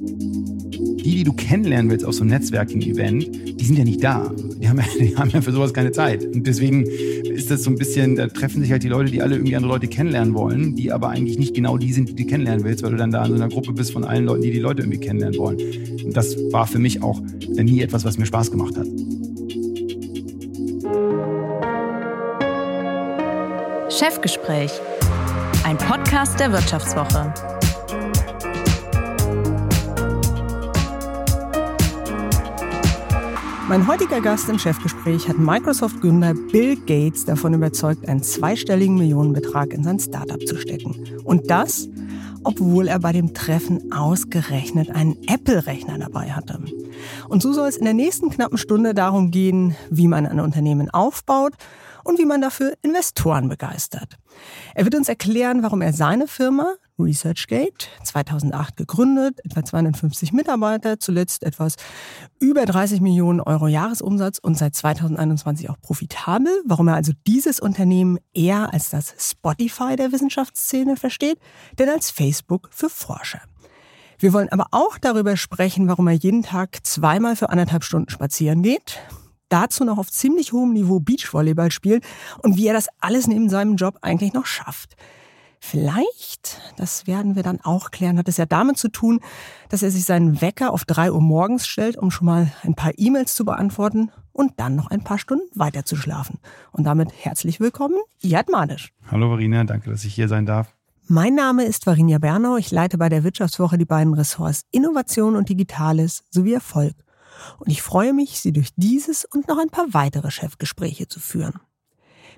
Die, die du kennenlernen willst auf so einem Netzwerking-Event, die sind ja nicht da. Die haben, ja, die haben ja für sowas keine Zeit. Und deswegen ist das so ein bisschen, da treffen sich halt die Leute, die alle irgendwie andere Leute kennenlernen wollen, die aber eigentlich nicht genau die sind, die du kennenlernen willst, weil du dann da in so einer Gruppe bist von allen Leuten, die die Leute irgendwie kennenlernen wollen. Und das war für mich auch nie etwas, was mir Spaß gemacht hat. Chefgespräch, ein Podcast der Wirtschaftswoche. Mein heutiger Gast im Chefgespräch hat Microsoft-Gründer Bill Gates davon überzeugt, einen zweistelligen Millionenbetrag in sein Startup zu stecken. Und das, obwohl er bei dem Treffen ausgerechnet einen Apple-Rechner dabei hatte. Und so soll es in der nächsten knappen Stunde darum gehen, wie man ein Unternehmen aufbaut und wie man dafür Investoren begeistert. Er wird uns erklären, warum er seine Firma ResearchGate, 2008 gegründet, etwa 250 Mitarbeiter, zuletzt etwas über 30 Millionen Euro Jahresumsatz und seit 2021 auch profitabel, warum er also dieses Unternehmen eher als das Spotify der Wissenschaftsszene versteht, denn als Facebook für Forscher. Wir wollen aber auch darüber sprechen, warum er jeden Tag zweimal für anderthalb Stunden spazieren geht, dazu noch auf ziemlich hohem Niveau Beachvolleyball spielt und wie er das alles neben seinem Job eigentlich noch schafft. Vielleicht, das werden wir dann auch klären, hat es ja damit zu tun, dass er sich seinen Wecker auf drei Uhr morgens stellt, um schon mal ein paar E-Mails zu beantworten und dann noch ein paar Stunden weiter zu schlafen. Und damit herzlich willkommen, Iyad Madisch. Hallo Verina, danke, dass ich hier sein darf. Mein Name ist Varinia Bernau. Ich leite bei der Wirtschaftswoche die beiden Ressorts Innovation und Digitales sowie Erfolg. Und ich freue mich, Sie durch dieses und noch ein paar weitere Chefgespräche zu führen.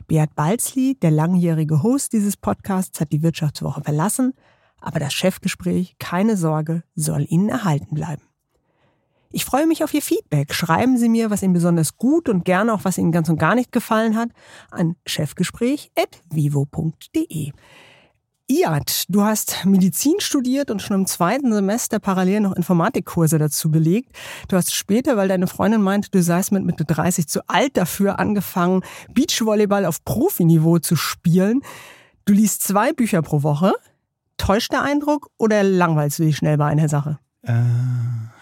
Beat Balzli, der langjährige Host dieses Podcasts, hat die Wirtschaftswoche verlassen, aber das Chefgespräch, keine Sorge, soll Ihnen erhalten bleiben. Ich freue mich auf Ihr Feedback. Schreiben Sie mir, was Ihnen besonders gut und gerne auch, was Ihnen ganz und gar nicht gefallen hat, an chefgespräch.vivo.de. Iad, du hast Medizin studiert und schon im zweiten Semester parallel noch Informatikkurse dazu belegt. Du hast später, weil deine Freundin meinte, du seist mit Mitte 30 zu alt dafür, angefangen, Beachvolleyball auf Profiniveau zu spielen. Du liest zwei Bücher pro Woche. Täuscht der Eindruck oder langweilst du dich schnell bei einer Sache? Äh,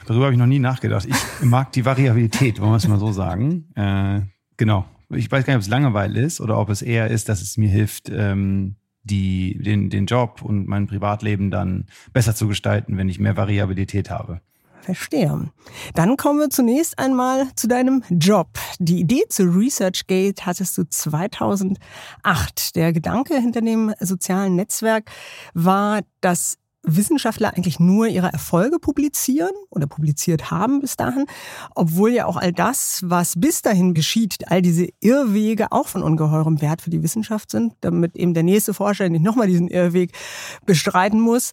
darüber habe ich noch nie nachgedacht. Ich mag die Variabilität, wollen wir es mal so sagen. Äh, genau. Ich weiß gar nicht, ob es Langeweile ist oder ob es eher ist, dass es mir hilft, ähm, die, den, den Job und mein Privatleben dann besser zu gestalten, wenn ich mehr Variabilität habe. Verstehe. Dann kommen wir zunächst einmal zu deinem Job. Die Idee zu ResearchGate hattest du 2008. Der Gedanke hinter dem sozialen Netzwerk war, dass Wissenschaftler eigentlich nur ihre Erfolge publizieren oder publiziert haben bis dahin, obwohl ja auch all das, was bis dahin geschieht, all diese Irrwege auch von ungeheurem Wert für die Wissenschaft sind, damit eben der nächste Forscher nicht nochmal diesen Irrweg bestreiten muss.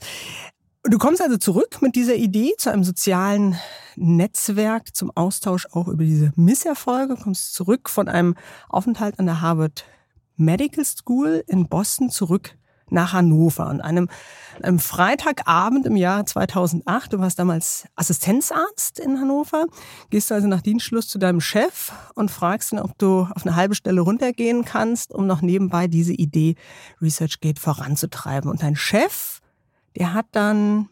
Du kommst also zurück mit dieser Idee zu einem sozialen Netzwerk zum Austausch auch über diese Misserfolge, kommst zurück von einem Aufenthalt an der Harvard Medical School in Boston zurück nach Hannover. An einem, einem Freitagabend im Jahr 2008, du warst damals Assistenzarzt in Hannover, gehst du also nach Dienstschluss zu deinem Chef und fragst ihn, ob du auf eine halbe Stelle runtergehen kannst, um noch nebenbei diese Idee ResearchGate voranzutreiben. Und dein Chef, der hat dann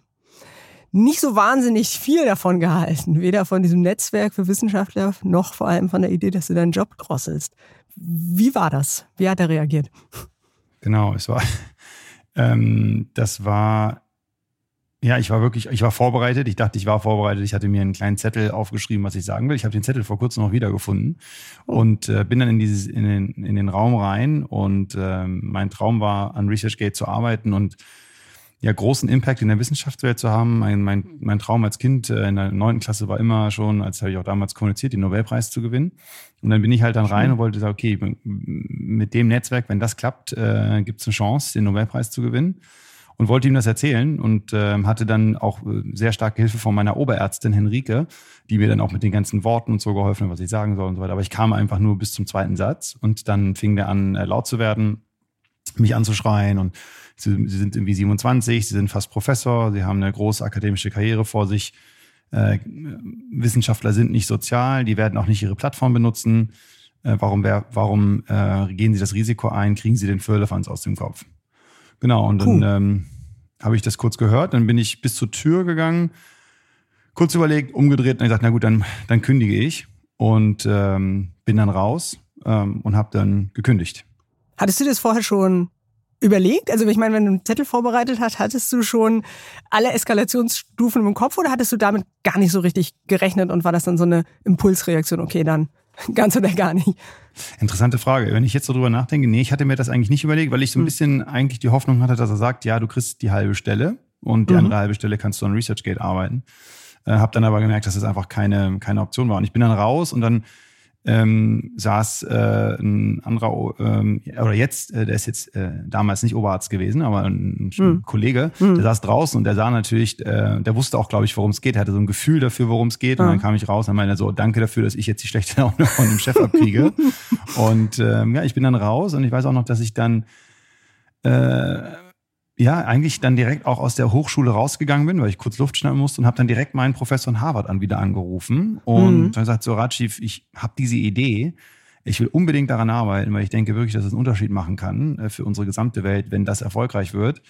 nicht so wahnsinnig viel davon gehalten. Weder von diesem Netzwerk für Wissenschaftler noch vor allem von der Idee, dass du deinen Job drosselst. Wie war das? Wie hat er reagiert? Genau, es war, ähm, das war, ja, ich war wirklich, ich war vorbereitet. Ich dachte, ich war vorbereitet. Ich hatte mir einen kleinen Zettel aufgeschrieben, was ich sagen will. Ich habe den Zettel vor kurzem noch wiedergefunden oh. und äh, bin dann in dieses, in den, in den Raum rein und ähm, mein Traum war, an ResearchGate zu arbeiten und ja, großen Impact in der Wissenschaftswelt zu haben. Mein, mein, mein Traum als Kind äh, in der neunten Klasse war immer schon, als habe ich auch damals kommuniziert, den Nobelpreis zu gewinnen. Und dann bin ich halt dann rein und wollte sagen, okay, mit dem Netzwerk, wenn das klappt, äh, gibt es eine Chance, den Nobelpreis zu gewinnen. Und wollte ihm das erzählen und äh, hatte dann auch äh, sehr starke Hilfe von meiner Oberärztin Henrike, die mir dann auch mit den ganzen Worten und so geholfen hat, was ich sagen soll und so weiter. Aber ich kam einfach nur bis zum zweiten Satz und dann fing der an, äh, laut zu werden, mich anzuschreien und Sie, sie sind irgendwie 27, sie sind fast Professor, sie haben eine große akademische Karriere vor sich. Äh, Wissenschaftler sind nicht sozial, die werden auch nicht ihre Plattform benutzen. Äh, warum warum äh, gehen sie das Risiko ein, kriegen sie den Firlefanz aus dem Kopf? Genau, und cool. dann ähm, habe ich das kurz gehört, dann bin ich bis zur Tür gegangen kurz überlegt, umgedreht und gesagt, na gut, dann, dann kündige ich und ähm, bin dann raus ähm, und habe dann gekündigt. Hattest du das vorher schon überlegt? Also ich meine, wenn du einen Zettel vorbereitet hast, hattest du schon alle Eskalationsstufen im Kopf oder hattest du damit gar nicht so richtig gerechnet und war das dann so eine Impulsreaktion? Okay, dann ganz oder gar nicht. Interessante Frage. Wenn ich jetzt so drüber nachdenke, nee, ich hatte mir das eigentlich nicht überlegt, weil ich so ein hm. bisschen eigentlich die Hoffnung hatte, dass er sagt, ja, du kriegst die halbe Stelle und die mhm. andere halbe Stelle kannst du an ResearchGate arbeiten. Äh, habe dann aber gemerkt, dass es das einfach keine, keine Option war. Und ich bin dann raus und dann ähm, saß äh, ein anderer, ähm, oder jetzt, äh, der ist jetzt äh, damals nicht Oberarzt gewesen, aber ein, mhm. Kollege, mhm. der saß draußen und der sah natürlich, äh, der wusste auch, glaube ich, worum es geht, er hatte so ein Gefühl dafür, worum es geht. Und dann kam ich raus und meinte so, danke dafür, dass ich jetzt die schlechte Laune von dem Chef abkriege. und ähm, ja, ich bin dann raus und ich weiß auch noch, dass ich dann äh, ja, eigentlich dann direkt auch aus der Hochschule rausgegangen bin, weil ich kurz Luft schnappen musste und habe dann direkt meinen Professor in Harvard an wieder angerufen und mhm. dann sagt so Rajiv, ich habe diese Idee, ich will unbedingt daran arbeiten, weil ich denke wirklich, dass es einen Unterschied machen kann äh, für unsere gesamte Welt, wenn das erfolgreich wird.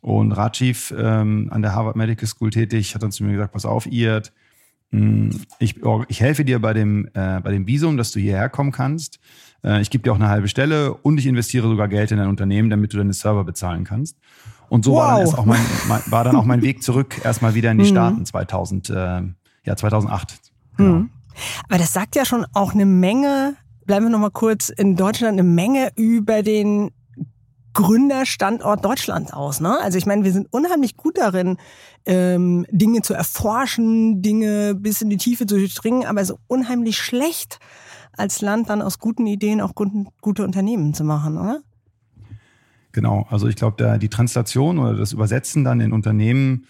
Und Rajiv ähm, an der Harvard Medical School tätig hat dann zu mir gesagt, pass auf, Irt, hm, ich, ich helfe dir bei dem, äh, bei dem Visum, dass du hierher kommen kannst. Äh, ich gebe dir auch eine halbe Stelle und ich investiere sogar Geld in dein Unternehmen, damit du deine Server bezahlen kannst. Und so wow. war, dann auch mein, mein, war dann auch mein Weg zurück erstmal wieder in die mhm. Staaten 2000, äh, ja 2008. Genau. Mhm. Aber das sagt ja schon auch eine Menge. Bleiben wir noch mal kurz in Deutschland eine Menge über den Gründerstandort Deutschland aus. Ne? Also ich meine, wir sind unheimlich gut darin, ähm, Dinge zu erforschen, Dinge bis in die Tiefe zu durchdringen, aber so unheimlich schlecht als Land dann aus guten Ideen auch guten, gute Unternehmen zu machen, oder? Genau, also ich glaube, die Translation oder das Übersetzen dann in Unternehmen,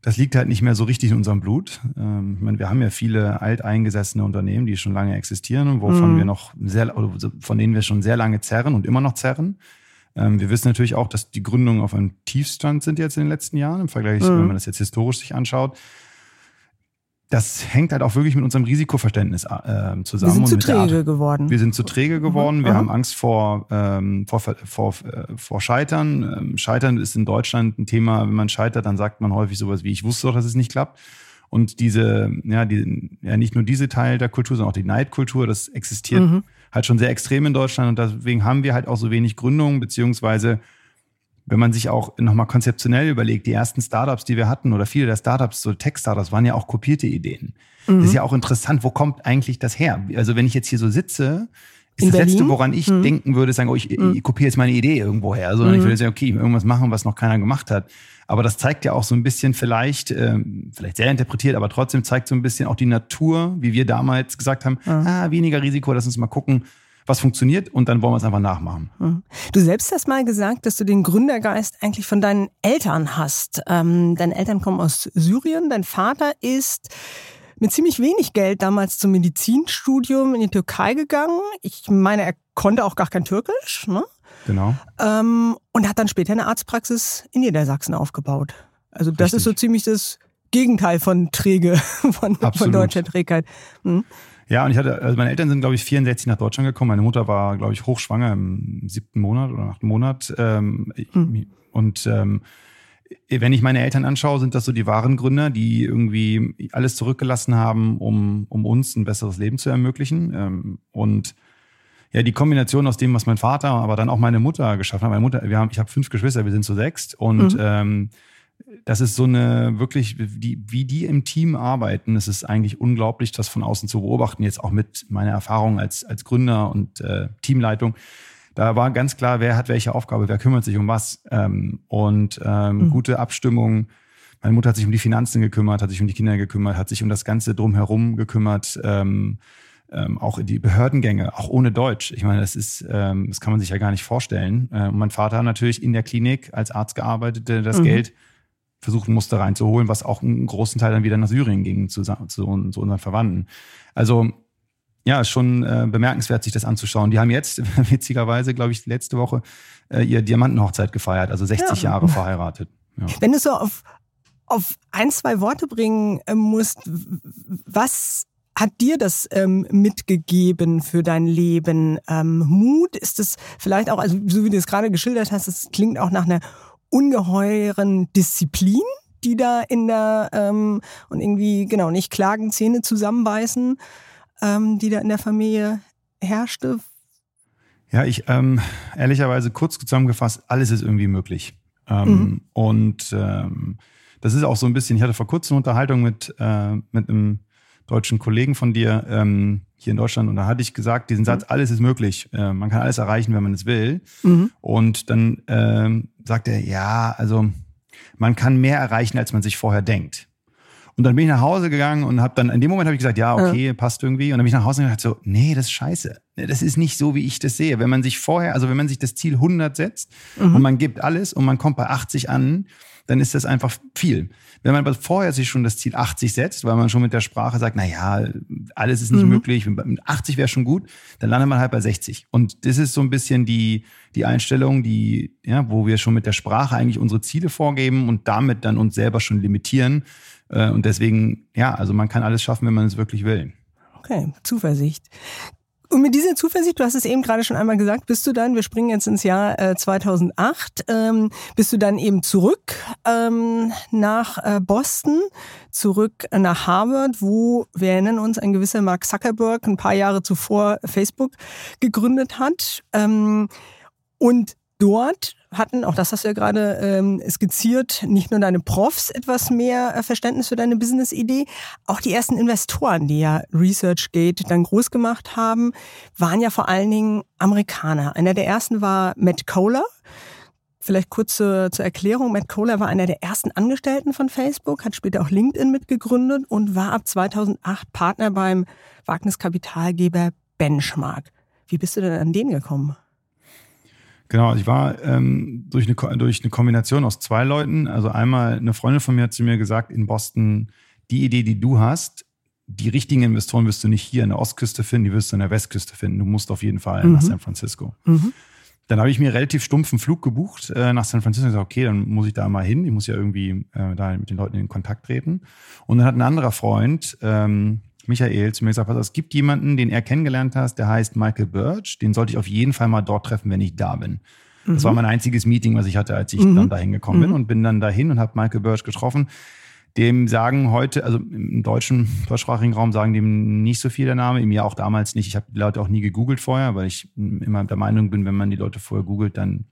das liegt halt nicht mehr so richtig in unserem Blut. Ähm, ich meine, wir haben ja viele alteingesessene Unternehmen, die schon lange existieren und wovon mm. wir noch sehr, von denen wir schon sehr lange zerren und immer noch zerren. Ähm, wir wissen natürlich auch, dass die Gründungen auf einem Tiefstand sind jetzt in den letzten Jahren im Vergleich, mm. wenn man das jetzt historisch sich anschaut das hängt halt auch wirklich mit unserem Risikoverständnis äh, zusammen. Wir sind zu träge geworden. Wir sind zu träge geworden. Mhm. Wir mhm. haben Angst vor, ähm, vor, vor, äh, vor Scheitern. Ähm, Scheitern ist in Deutschland ein Thema. Wenn man scheitert, dann sagt man häufig sowas wie, ich wusste doch, dass es nicht klappt. Und diese, ja, die, ja, nicht nur diese Teil der Kultur, sondern auch die Neidkultur, das existiert mhm. halt schon sehr extrem in Deutschland. Und deswegen haben wir halt auch so wenig Gründungen, beziehungsweise wenn man sich auch nochmal konzeptionell überlegt, die ersten Startups, die wir hatten oder viele der Startups, so Tech-Startups, waren ja auch kopierte Ideen. Mhm. Das ist ja auch interessant, wo kommt eigentlich das her? Also wenn ich jetzt hier so sitze, ist In das Berlin? Letzte, woran ich mhm. denken würde, sagen, oh, ich, mhm. ich kopiere jetzt meine Idee irgendwo her, sondern ich mhm. würde sagen, okay, irgendwas machen, was noch keiner gemacht hat. Aber das zeigt ja auch so ein bisschen vielleicht, ähm, vielleicht sehr interpretiert, aber trotzdem zeigt so ein bisschen auch die Natur, wie wir damals gesagt haben, ah, weniger Risiko, lass uns mal gucken, was funktioniert und dann wollen wir es einfach nachmachen. Hm. Du selbst hast mal gesagt, dass du den Gründergeist eigentlich von deinen Eltern hast. Ähm, deine Eltern kommen aus Syrien, dein Vater ist mit ziemlich wenig Geld damals zum Medizinstudium in die Türkei gegangen. Ich meine, er konnte auch gar kein Türkisch. Ne? Genau. Ähm, und hat dann später eine Arztpraxis in Niedersachsen aufgebaut. Also das Richtig. ist so ziemlich das Gegenteil von träge, von, von deutscher Trägheit. Hm. Ja, und ich hatte, also meine Eltern sind, glaube ich, 64 nach Deutschland gekommen. Meine Mutter war, glaube ich, hochschwanger im siebten Monat oder achten Monat. Ähm, hm. Und ähm, wenn ich meine Eltern anschaue, sind das so die wahren Gründer, die irgendwie alles zurückgelassen haben, um, um uns ein besseres Leben zu ermöglichen. Ähm, und ja, die Kombination aus dem, was mein Vater, aber dann auch meine Mutter geschafft hat. Meine Mutter, wir haben, ich habe fünf Geschwister, wir sind zu sechst und mhm. ähm, das ist so eine wirklich, die, wie die im Team arbeiten, es ist eigentlich unglaublich, das von außen zu beobachten, jetzt auch mit meiner Erfahrung als, als Gründer und äh, Teamleitung. Da war ganz klar, wer hat welche Aufgabe, wer kümmert sich um was. Ähm, und ähm, mhm. gute Abstimmung. Meine Mutter hat sich um die Finanzen gekümmert, hat sich um die Kinder gekümmert, hat sich um das Ganze drumherum gekümmert. Ähm, ähm, auch die Behördengänge, auch ohne Deutsch. Ich meine, das ist, ähm, das kann man sich ja gar nicht vorstellen. Äh, mein Vater hat natürlich in der Klinik als Arzt gearbeitet, der das mhm. Geld versuchen musste reinzuholen, was auch einen großen Teil dann wieder nach Syrien ging zu, zu, zu unseren Verwandten. Also ja, schon äh, bemerkenswert, sich das anzuschauen. Die haben jetzt, witzigerweise, glaube ich, letzte Woche äh, ihr Diamantenhochzeit gefeiert, also 60 ja. Jahre verheiratet. Ja. Wenn du so auf, auf ein, zwei Worte bringen äh, musst, was hat dir das ähm, mitgegeben für dein Leben? Ähm, Mut? Ist es vielleicht auch, also so wie du es gerade geschildert hast, es klingt auch nach einer ungeheuren Disziplin, die da in der ähm, und irgendwie genau nicht klagen, Zähne zusammenbeißen, ähm, die da in der Familie herrschte? Ja, ich ähm, ehrlicherweise kurz zusammengefasst, alles ist irgendwie möglich. Ähm, mhm. Und ähm, das ist auch so ein bisschen, ich hatte vor kurzem eine Unterhaltung mit, äh, mit einem deutschen Kollegen von dir ähm, hier in Deutschland und da hatte ich gesagt, diesen Satz, mhm. alles ist möglich, äh, man kann alles erreichen, wenn man es will. Mhm. Und dann ähm, sagt er, ja, also man kann mehr erreichen, als man sich vorher denkt. Und dann bin ich nach Hause gegangen und habe dann, in dem Moment habe ich gesagt, ja, okay, ja. passt irgendwie. Und dann bin ich nach Hause gegangen und gesagt so, nee, das ist scheiße. Das ist nicht so, wie ich das sehe. Wenn man sich vorher, also wenn man sich das Ziel 100 setzt mhm. und man gibt alles und man kommt bei 80 an, dann ist das einfach viel. Wenn man aber vorher sich schon das Ziel 80 setzt, weil man schon mit der Sprache sagt, na ja, alles ist nicht mhm. möglich, mit 80 wäre schon gut, dann landet man halt bei 60. Und das ist so ein bisschen die, die Einstellung, die, ja, wo wir schon mit der Sprache eigentlich unsere Ziele vorgeben und damit dann uns selber schon limitieren. Äh, und deswegen, ja, also man kann alles schaffen, wenn man es wirklich will. Okay, Zuversicht. Und mit dieser Zuversicht, du hast es eben gerade schon einmal gesagt, bist du dann, wir springen jetzt ins Jahr äh, 2008, ähm, bist du dann eben zurück ähm, nach äh, Boston, zurück nach Harvard, wo, wir erinnern uns, ein gewisser Mark Zuckerberg ein paar Jahre zuvor Facebook gegründet hat. Ähm, und dort hatten, auch das hast du ja gerade ähm, skizziert, nicht nur deine Profs etwas mehr äh, Verständnis für deine Business-Idee, auch die ersten Investoren, die ja ResearchGate dann groß gemacht haben, waren ja vor allen Dingen Amerikaner. Einer der ersten war Matt Kohler. Vielleicht kurz zur, zur Erklärung. Matt Kohler war einer der ersten Angestellten von Facebook, hat später auch LinkedIn mitgegründet und war ab 2008 Partner beim Wagniskapitalgeber Benchmark. Wie bist du denn an den gekommen? Genau, ich war ähm, durch, eine, durch eine Kombination aus zwei Leuten. Also einmal eine Freundin von mir hat zu mir gesagt in Boston, die Idee, die du hast, die richtigen Investoren wirst du nicht hier in der Ostküste finden, die wirst du in der Westküste finden. Du musst auf jeden Fall mhm. nach San Francisco. Mhm. Dann habe ich mir relativ stumpfen Flug gebucht äh, nach San Francisco und gesagt, okay, dann muss ich da mal hin. Ich muss ja irgendwie äh, da mit den Leuten in Kontakt treten. Und dann hat ein anderer Freund, ähm, Michael zu mir gesagt, es gibt jemanden, den er kennengelernt hat, der heißt Michael Birch. Den sollte ich auf jeden Fall mal dort treffen, wenn ich da bin. Mhm. Das war mein einziges Meeting, was ich hatte, als ich mhm. dann dahin gekommen bin mhm. und bin dann dahin und habe Michael Birch getroffen. Dem sagen heute, also im deutschen, deutschsprachigen Raum sagen dem nicht so viel der Name, mir auch damals nicht. Ich habe die Leute auch nie gegoogelt vorher, weil ich immer der Meinung bin, wenn man die Leute vorher googelt, dann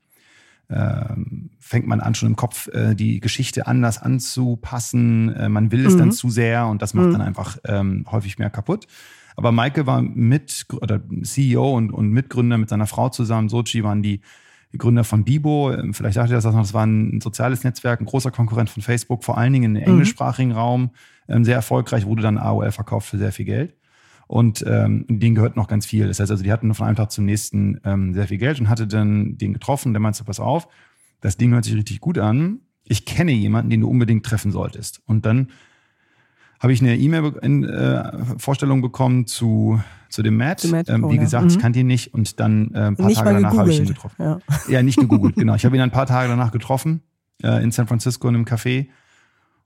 fängt man an, schon im Kopf äh, die Geschichte anders anzupassen. Äh, man will es mhm. dann zu sehr und das macht mhm. dann einfach ähm, häufig mehr kaputt. Aber Maike war mit oder CEO und, und Mitgründer mit seiner Frau zusammen. Sochi waren die, Gründer von Bibo. Ähm, vielleicht dachte ihr das noch, das war ein soziales Netzwerk, ein großer Konkurrent von Facebook, vor allen Dingen im mhm. englischsprachigen Raum. Ähm, sehr erfolgreich, wurde dann AOL verkauft für sehr viel Geld. Und ähm, denen gehört noch ganz viel. Das heißt also, die hatten von einem Tag zum nächsten ähm, sehr viel Geld und hatte dann den getroffen. Der meinte, pass auf, das Ding hört sich richtig gut an. Ich kenne jemanden, den du unbedingt treffen solltest. Und dann habe ich eine E-Mail-Vorstellung äh, bekommen zu, zu dem Matt. Matt ähm, wie gesagt, mhm. ich kannte ihn nicht. Und dann äh, ein paar nicht Tage danach habe ich ihn getroffen. Ja, ja nicht gegoogelt, genau. Ich habe ihn ein paar Tage danach getroffen äh, in San Francisco in einem Café.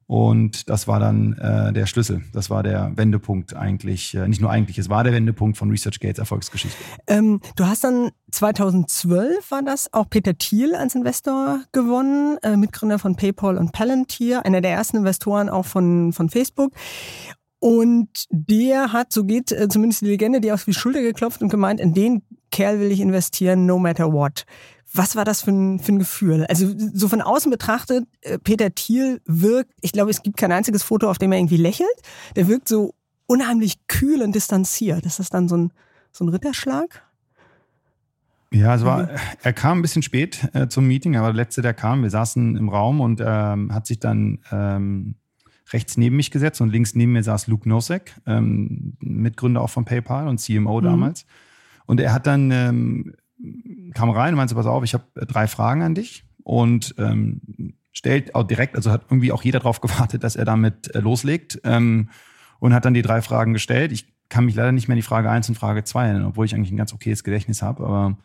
Und das war dann äh, der Schlüssel. Das war der Wendepunkt eigentlich. Äh, nicht nur eigentlich, es war der Wendepunkt von ResearchGates Erfolgsgeschichte. Ähm, du hast dann 2012 war das auch Peter Thiel als Investor gewonnen, äh, Mitgründer von PayPal und Palantir, einer der ersten Investoren auch von, von Facebook. Und der hat, so geht äh, zumindest die Legende, die auf die Schulter geklopft und gemeint, in den Kerl will ich investieren, no matter what. Was war das für ein, für ein Gefühl? Also so von außen betrachtet, äh, Peter Thiel wirkt, ich glaube, es gibt kein einziges Foto, auf dem er irgendwie lächelt. Der wirkt so unheimlich kühl und distanziert. Ist das dann so ein, so ein Ritterschlag? Ja, es war, er kam ein bisschen spät äh, zum Meeting, er war der Letzte, der kam. Wir saßen im Raum und ähm, hat sich dann ähm, rechts neben mich gesetzt und links neben mir saß Luke Nosek, ähm, Mitgründer auch von PayPal und CMO mhm. damals. Und er hat dann ähm, kam rein und meinte, pass auf, ich habe äh, drei Fragen an dich und ähm, stellt auch direkt, also hat irgendwie auch jeder darauf gewartet, dass er damit äh, loslegt ähm, und hat dann die drei Fragen gestellt. Ich kann mich leider nicht mehr in die Frage eins und Frage zwei erinnern, obwohl ich eigentlich ein ganz okayes Gedächtnis habe, aber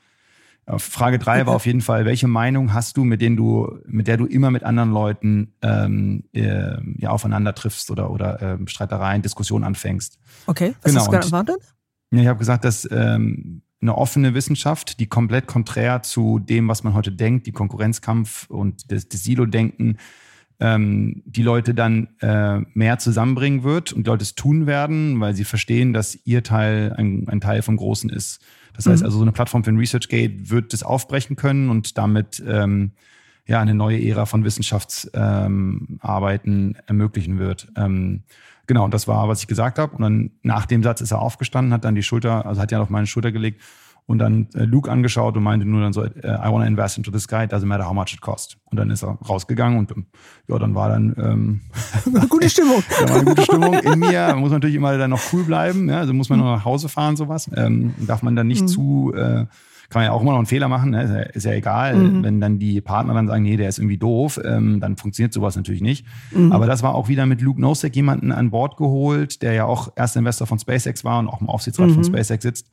äh, Frage drei war auf jeden Fall, welche Meinung hast du, mit denen du, mit der du immer mit anderen Leuten ähm, äh, ja, aufeinander triffst oder, oder äh, Streitereien, Diskussionen anfängst? Okay, was genau. hast du gerade erwartet? Ja, ich habe gesagt, dass ähm, eine offene Wissenschaft, die komplett konträr zu dem, was man heute denkt, die Konkurrenzkampf und das, das Silo-Denken, ähm, die Leute dann äh, mehr zusammenbringen wird und die Leute es tun werden, weil sie verstehen, dass ihr Teil ein, ein Teil vom Großen ist. Das heißt mhm. also, so eine Plattform für ein ResearchGate wird das aufbrechen können und damit ähm, ja eine neue Ära von Wissenschaftsarbeiten ähm, ermöglichen wird. Ähm, genau, das war, was ich gesagt habe. Und dann nach dem Satz ist er aufgestanden, hat dann die Schulter, also hat ja auf meine Schulter gelegt und dann äh, Luke angeschaut und meinte nur dann so, äh, I want to invest into this guy, doesn't matter how much it costs. Und dann ist er rausgegangen und ja, dann war dann ähm, gute Stimmung. da war eine gute Stimmung in mir. Man muss natürlich immer dann noch cool bleiben, ja? also muss man nur nach Hause fahren sowas. Ähm, darf man dann nicht mhm. zu äh, kann man ja auch immer noch einen Fehler machen, ne? ist, ja, ist ja egal. Mhm. Wenn dann die Partner dann sagen, nee, der ist irgendwie doof, ähm, dann funktioniert sowas natürlich nicht. Mhm. Aber das war auch wieder mit Luke Nosek jemanden an Bord geholt, der ja auch erster Investor von SpaceX war und auch im Aufsichtsrat mhm. von SpaceX sitzt.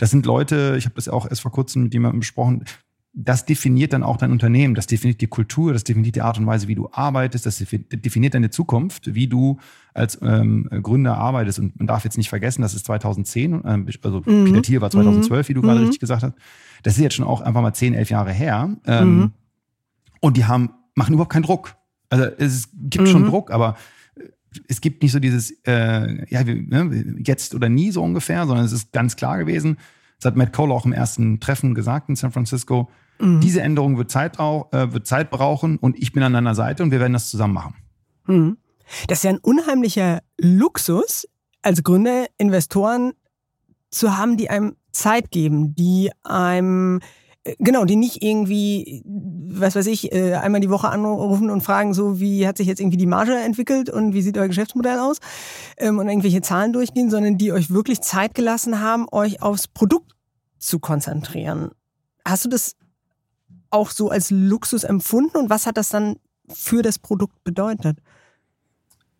Das sind Leute, ich habe das auch erst vor kurzem mit jemandem besprochen, das definiert dann auch dein Unternehmen, das definiert die Kultur, das definiert die Art und Weise, wie du arbeitest, das definiert deine Zukunft, wie du als ähm, Gründer arbeitest. Und man darf jetzt nicht vergessen, das ist 2010, äh, also mhm. Thiel war 2012, wie du mhm. gerade richtig gesagt hast. Das ist jetzt schon auch einfach mal 10, 11 Jahre her. Ähm, mhm. Und die haben, machen überhaupt keinen Druck. Also es gibt schon mhm. Druck, aber es gibt nicht so dieses, äh, ja, ne, jetzt oder nie so ungefähr, sondern es ist ganz klar gewesen. Das hat Matt Cole auch im ersten Treffen gesagt in San Francisco. Mhm. Diese Änderung wird Zeit, äh, wird Zeit brauchen und ich bin an deiner Seite und wir werden das zusammen machen. Mhm. Das ist ja ein unheimlicher Luxus, als Gründer Investoren zu haben, die einem Zeit geben, die einem Genau, die nicht irgendwie, was weiß ich, äh, einmal die Woche anrufen und fragen, so wie hat sich jetzt irgendwie die Marge entwickelt und wie sieht euer Geschäftsmodell aus ähm, und irgendwelche Zahlen durchgehen, sondern die euch wirklich Zeit gelassen haben, euch aufs Produkt zu konzentrieren. Hast du das auch so als Luxus empfunden und was hat das dann für das Produkt bedeutet?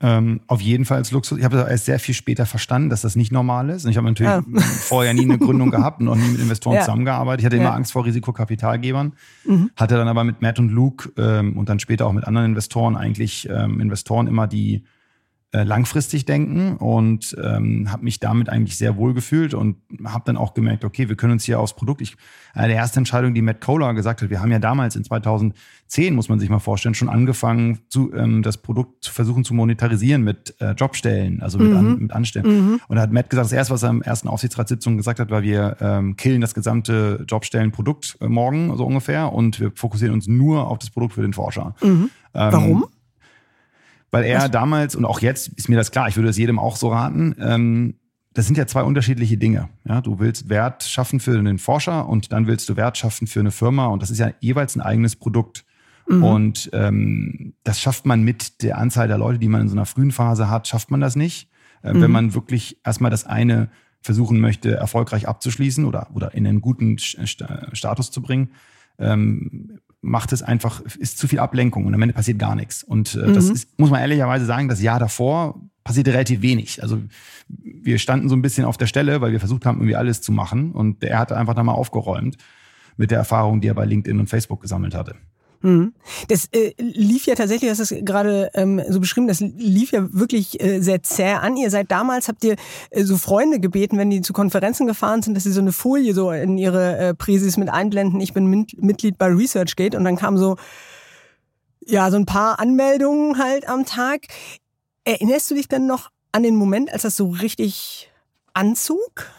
Ähm, auf jeden Fall als Luxus. Ich habe das erst sehr viel später verstanden, dass das nicht normal ist. Und ich habe natürlich ja. vorher nie eine Gründung gehabt und auch nie mit Investoren ja. zusammengearbeitet. Ich hatte immer ja. Angst vor Risikokapitalgebern, mhm. hatte dann aber mit Matt und Luke ähm, und dann später auch mit anderen Investoren eigentlich ähm, Investoren immer die äh, langfristig denken und ähm, habe mich damit eigentlich sehr wohl gefühlt und habe dann auch gemerkt, okay, wir können uns hier aufs Produkt. Ich, eine der ersten Entscheidungen, die Matt Kohler gesagt hat, wir haben ja damals in 2010, muss man sich mal vorstellen, schon angefangen, zu, ähm, das Produkt zu versuchen zu monetarisieren mit äh, Jobstellen, also mit, mhm. an, mit Anstellen. Mhm. Und da hat Matt gesagt, das erste, was er im ersten Aufsichtsratssitzung gesagt hat, war, wir ähm, killen das gesamte Jobstellenprodukt äh, morgen, so ungefähr, und wir fokussieren uns nur auf das Produkt für den Forscher. Mhm. Ähm, Warum? Weil er Was? damals und auch jetzt ist mir das klar, ich würde es jedem auch so raten, ähm, das sind ja zwei unterschiedliche Dinge. Ja, du willst Wert schaffen für den Forscher und dann willst du Wert schaffen für eine Firma und das ist ja jeweils ein eigenes Produkt. Mhm. Und ähm, das schafft man mit der Anzahl der Leute, die man in so einer frühen Phase hat, schafft man das nicht. Äh, mhm. Wenn man wirklich erstmal das eine versuchen möchte, erfolgreich abzuschließen oder, oder in einen guten Status zu bringen, ähm, macht es einfach, ist zu viel Ablenkung und am Ende passiert gar nichts. Und äh, mhm. das ist, muss man ehrlicherweise sagen, das Jahr davor passierte relativ wenig. Also wir standen so ein bisschen auf der Stelle, weil wir versucht haben, irgendwie alles zu machen. Und er hatte einfach da mal aufgeräumt mit der Erfahrung, die er bei LinkedIn und Facebook gesammelt hatte. Mhm. Das äh, lief ja tatsächlich, du hast das gerade ähm, so beschrieben, das lief ja wirklich äh, sehr zäh an. Ihr seid damals, habt ihr äh, so Freunde gebeten, wenn die zu Konferenzen gefahren sind, dass sie so eine Folie so in ihre äh, Präsis mit einblenden, ich bin Mitglied bei ResearchGate und dann kam so, ja, so ein paar Anmeldungen halt am Tag. Erinnerst du dich dann noch an den Moment, als das so richtig anzog?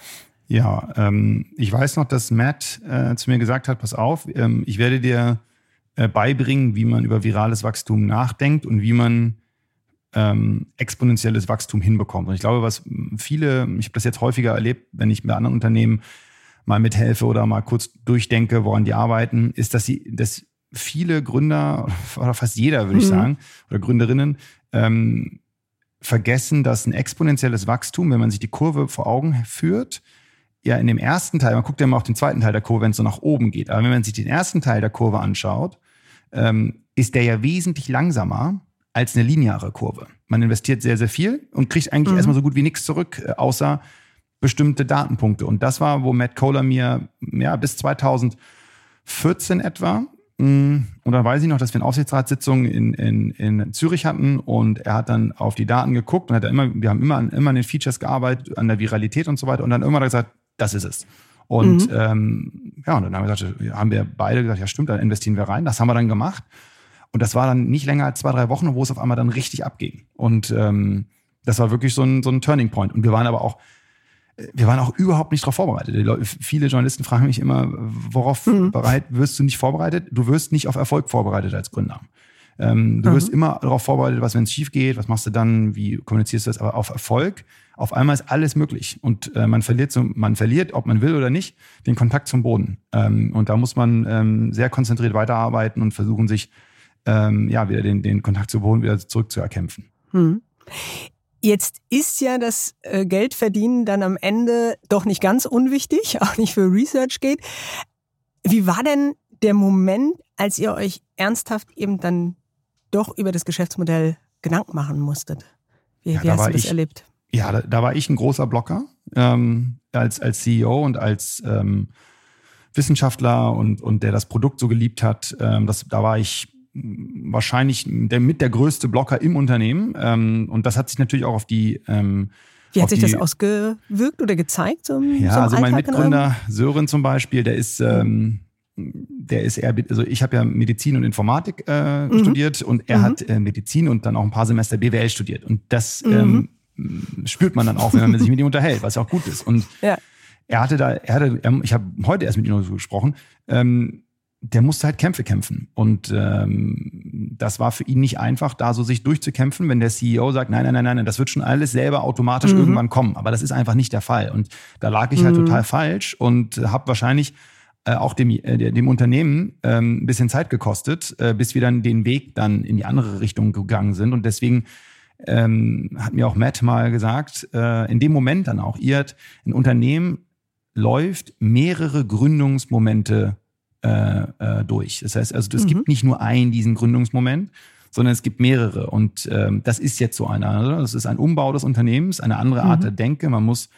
Ja, ähm, ich weiß noch, dass Matt äh, zu mir gesagt hat, pass auf, ähm, ich werde dir äh, beibringen, wie man über virales Wachstum nachdenkt und wie man ähm, exponentielles Wachstum hinbekommt. Und ich glaube, was viele, ich habe das jetzt häufiger erlebt, wenn ich bei anderen Unternehmen mal mithelfe oder mal kurz durchdenke, woran die arbeiten, ist, dass sie, dass viele Gründer oder fast jeder, würde ich mhm. sagen, oder Gründerinnen ähm, vergessen, dass ein exponentielles Wachstum, wenn man sich die Kurve vor Augen führt, ja in dem ersten Teil, man guckt ja mal auf den zweiten Teil der Kurve, wenn es so nach oben geht, aber wenn man sich den ersten Teil der Kurve anschaut, ähm, ist der ja wesentlich langsamer als eine lineare Kurve. Man investiert sehr, sehr viel und kriegt eigentlich mhm. erstmal so gut wie nichts zurück, äh, außer bestimmte Datenpunkte. Und das war, wo Matt Kohler mir ja, bis 2014 etwa mm, und dann weiß ich noch, dass wir eine Aufsichtsratssitzung in, in, in Zürich hatten und er hat dann auf die Daten geguckt und hat immer, wir haben immer, immer an den Features gearbeitet, an der Viralität und so weiter und dann irgendwann hat er gesagt, das ist es. Und mhm. ähm, ja, und dann haben wir, gesagt, haben wir beide gesagt, ja stimmt, dann investieren wir rein. Das haben wir dann gemacht. Und das war dann nicht länger als zwei, drei Wochen, wo es auf einmal dann richtig abging. Und ähm, das war wirklich so ein, so ein Turning Point. Und wir waren aber auch, wir waren auch überhaupt nicht darauf vorbereitet. Leute, viele Journalisten fragen mich immer, worauf mhm. bereit wirst du nicht vorbereitet? Du wirst nicht auf Erfolg vorbereitet als Gründer. Ähm, du mhm. wirst immer darauf vorbereitet, was, wenn es schief geht, was machst du dann, wie kommunizierst du das? Aber auf Erfolg, auf einmal ist alles möglich. Und äh, man verliert so, man verliert, ob man will oder nicht, den Kontakt zum Boden. Ähm, und da muss man ähm, sehr konzentriert weiterarbeiten und versuchen, sich ähm, ja wieder den, den Kontakt zum Boden wieder zurückzuerkämpfen. Mhm. Jetzt ist ja das äh, Geldverdienen dann am Ende doch nicht ganz unwichtig, auch nicht für ResearchGate. Wie war denn der Moment, als ihr euch ernsthaft eben dann doch über das Geschäftsmodell Gedanken machen musstet? Wie, ja, wie hast du das ich, erlebt? Ja, da, da, war ich ein großer Blocker ähm, als, als CEO und als ähm, Wissenschaftler und, und der das Produkt so geliebt hat. Ähm, das, da war ich wahrscheinlich der, mit der größte Blocker im Unternehmen. Ähm, und das hat sich natürlich auch auf die ähm, wie hat sich die, das ausgewirkt oder gezeigt? So ja, so also mein Mitgründer Sören zum Beispiel, der ist, ähm, der ist eher, also ich habe ja Medizin und Informatik äh, mhm. studiert und er mhm. hat äh, Medizin und dann auch ein paar Semester BWL studiert. Und das mhm. ähm, spürt man dann auch, wenn man sich mit ihm unterhält, was ja auch gut ist. Und ja. er hatte da, er hatte, ich habe heute erst mit ihm so gesprochen, ähm, der musste halt Kämpfe kämpfen. Und ähm, das war für ihn nicht einfach, da so sich durchzukämpfen, wenn der CEO sagt, nein, nein, nein, nein, das wird schon alles selber automatisch mhm. irgendwann kommen. Aber das ist einfach nicht der Fall. Und da lag ich halt mhm. total falsch und habe wahrscheinlich äh, auch dem, äh, dem Unternehmen ähm, ein bisschen Zeit gekostet, äh, bis wir dann den Weg dann in die andere Richtung gegangen sind. Und deswegen ähm, hat mir auch Matt mal gesagt, äh, in dem Moment dann auch, ihr ein Unternehmen läuft mehrere Gründungsmomente äh, äh, durch. Das heißt, also es mhm. gibt nicht nur einen diesen Gründungsmoment, sondern es gibt mehrere. Und ähm, das ist jetzt so einer. Also das ist ein Umbau des Unternehmens, eine andere Art mhm. der Denke. Man muss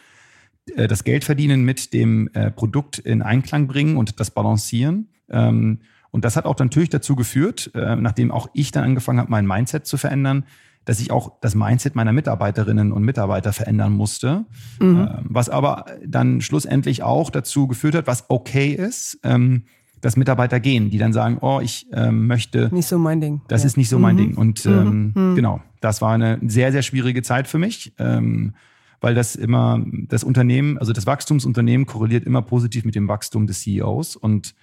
äh, das Geld verdienen mit dem äh, Produkt in Einklang bringen und das balancieren. Ähm, und das hat auch natürlich dazu geführt, äh, nachdem auch ich dann angefangen habe, mein Mindset zu verändern, dass ich auch das Mindset meiner Mitarbeiterinnen und Mitarbeiter verändern musste, mhm. äh, was aber dann schlussendlich auch dazu geführt hat, was okay ist, ähm, dass Mitarbeiter gehen, die dann sagen, oh, ich ähm, möchte. Nicht so mein Ding. Das ja. ist nicht so mein mhm. Ding. Und ähm, mhm. genau, das war eine sehr, sehr schwierige Zeit für mich, ähm, weil das immer, das Unternehmen, also das Wachstumsunternehmen korreliert immer positiv mit dem Wachstum des CEOs. Und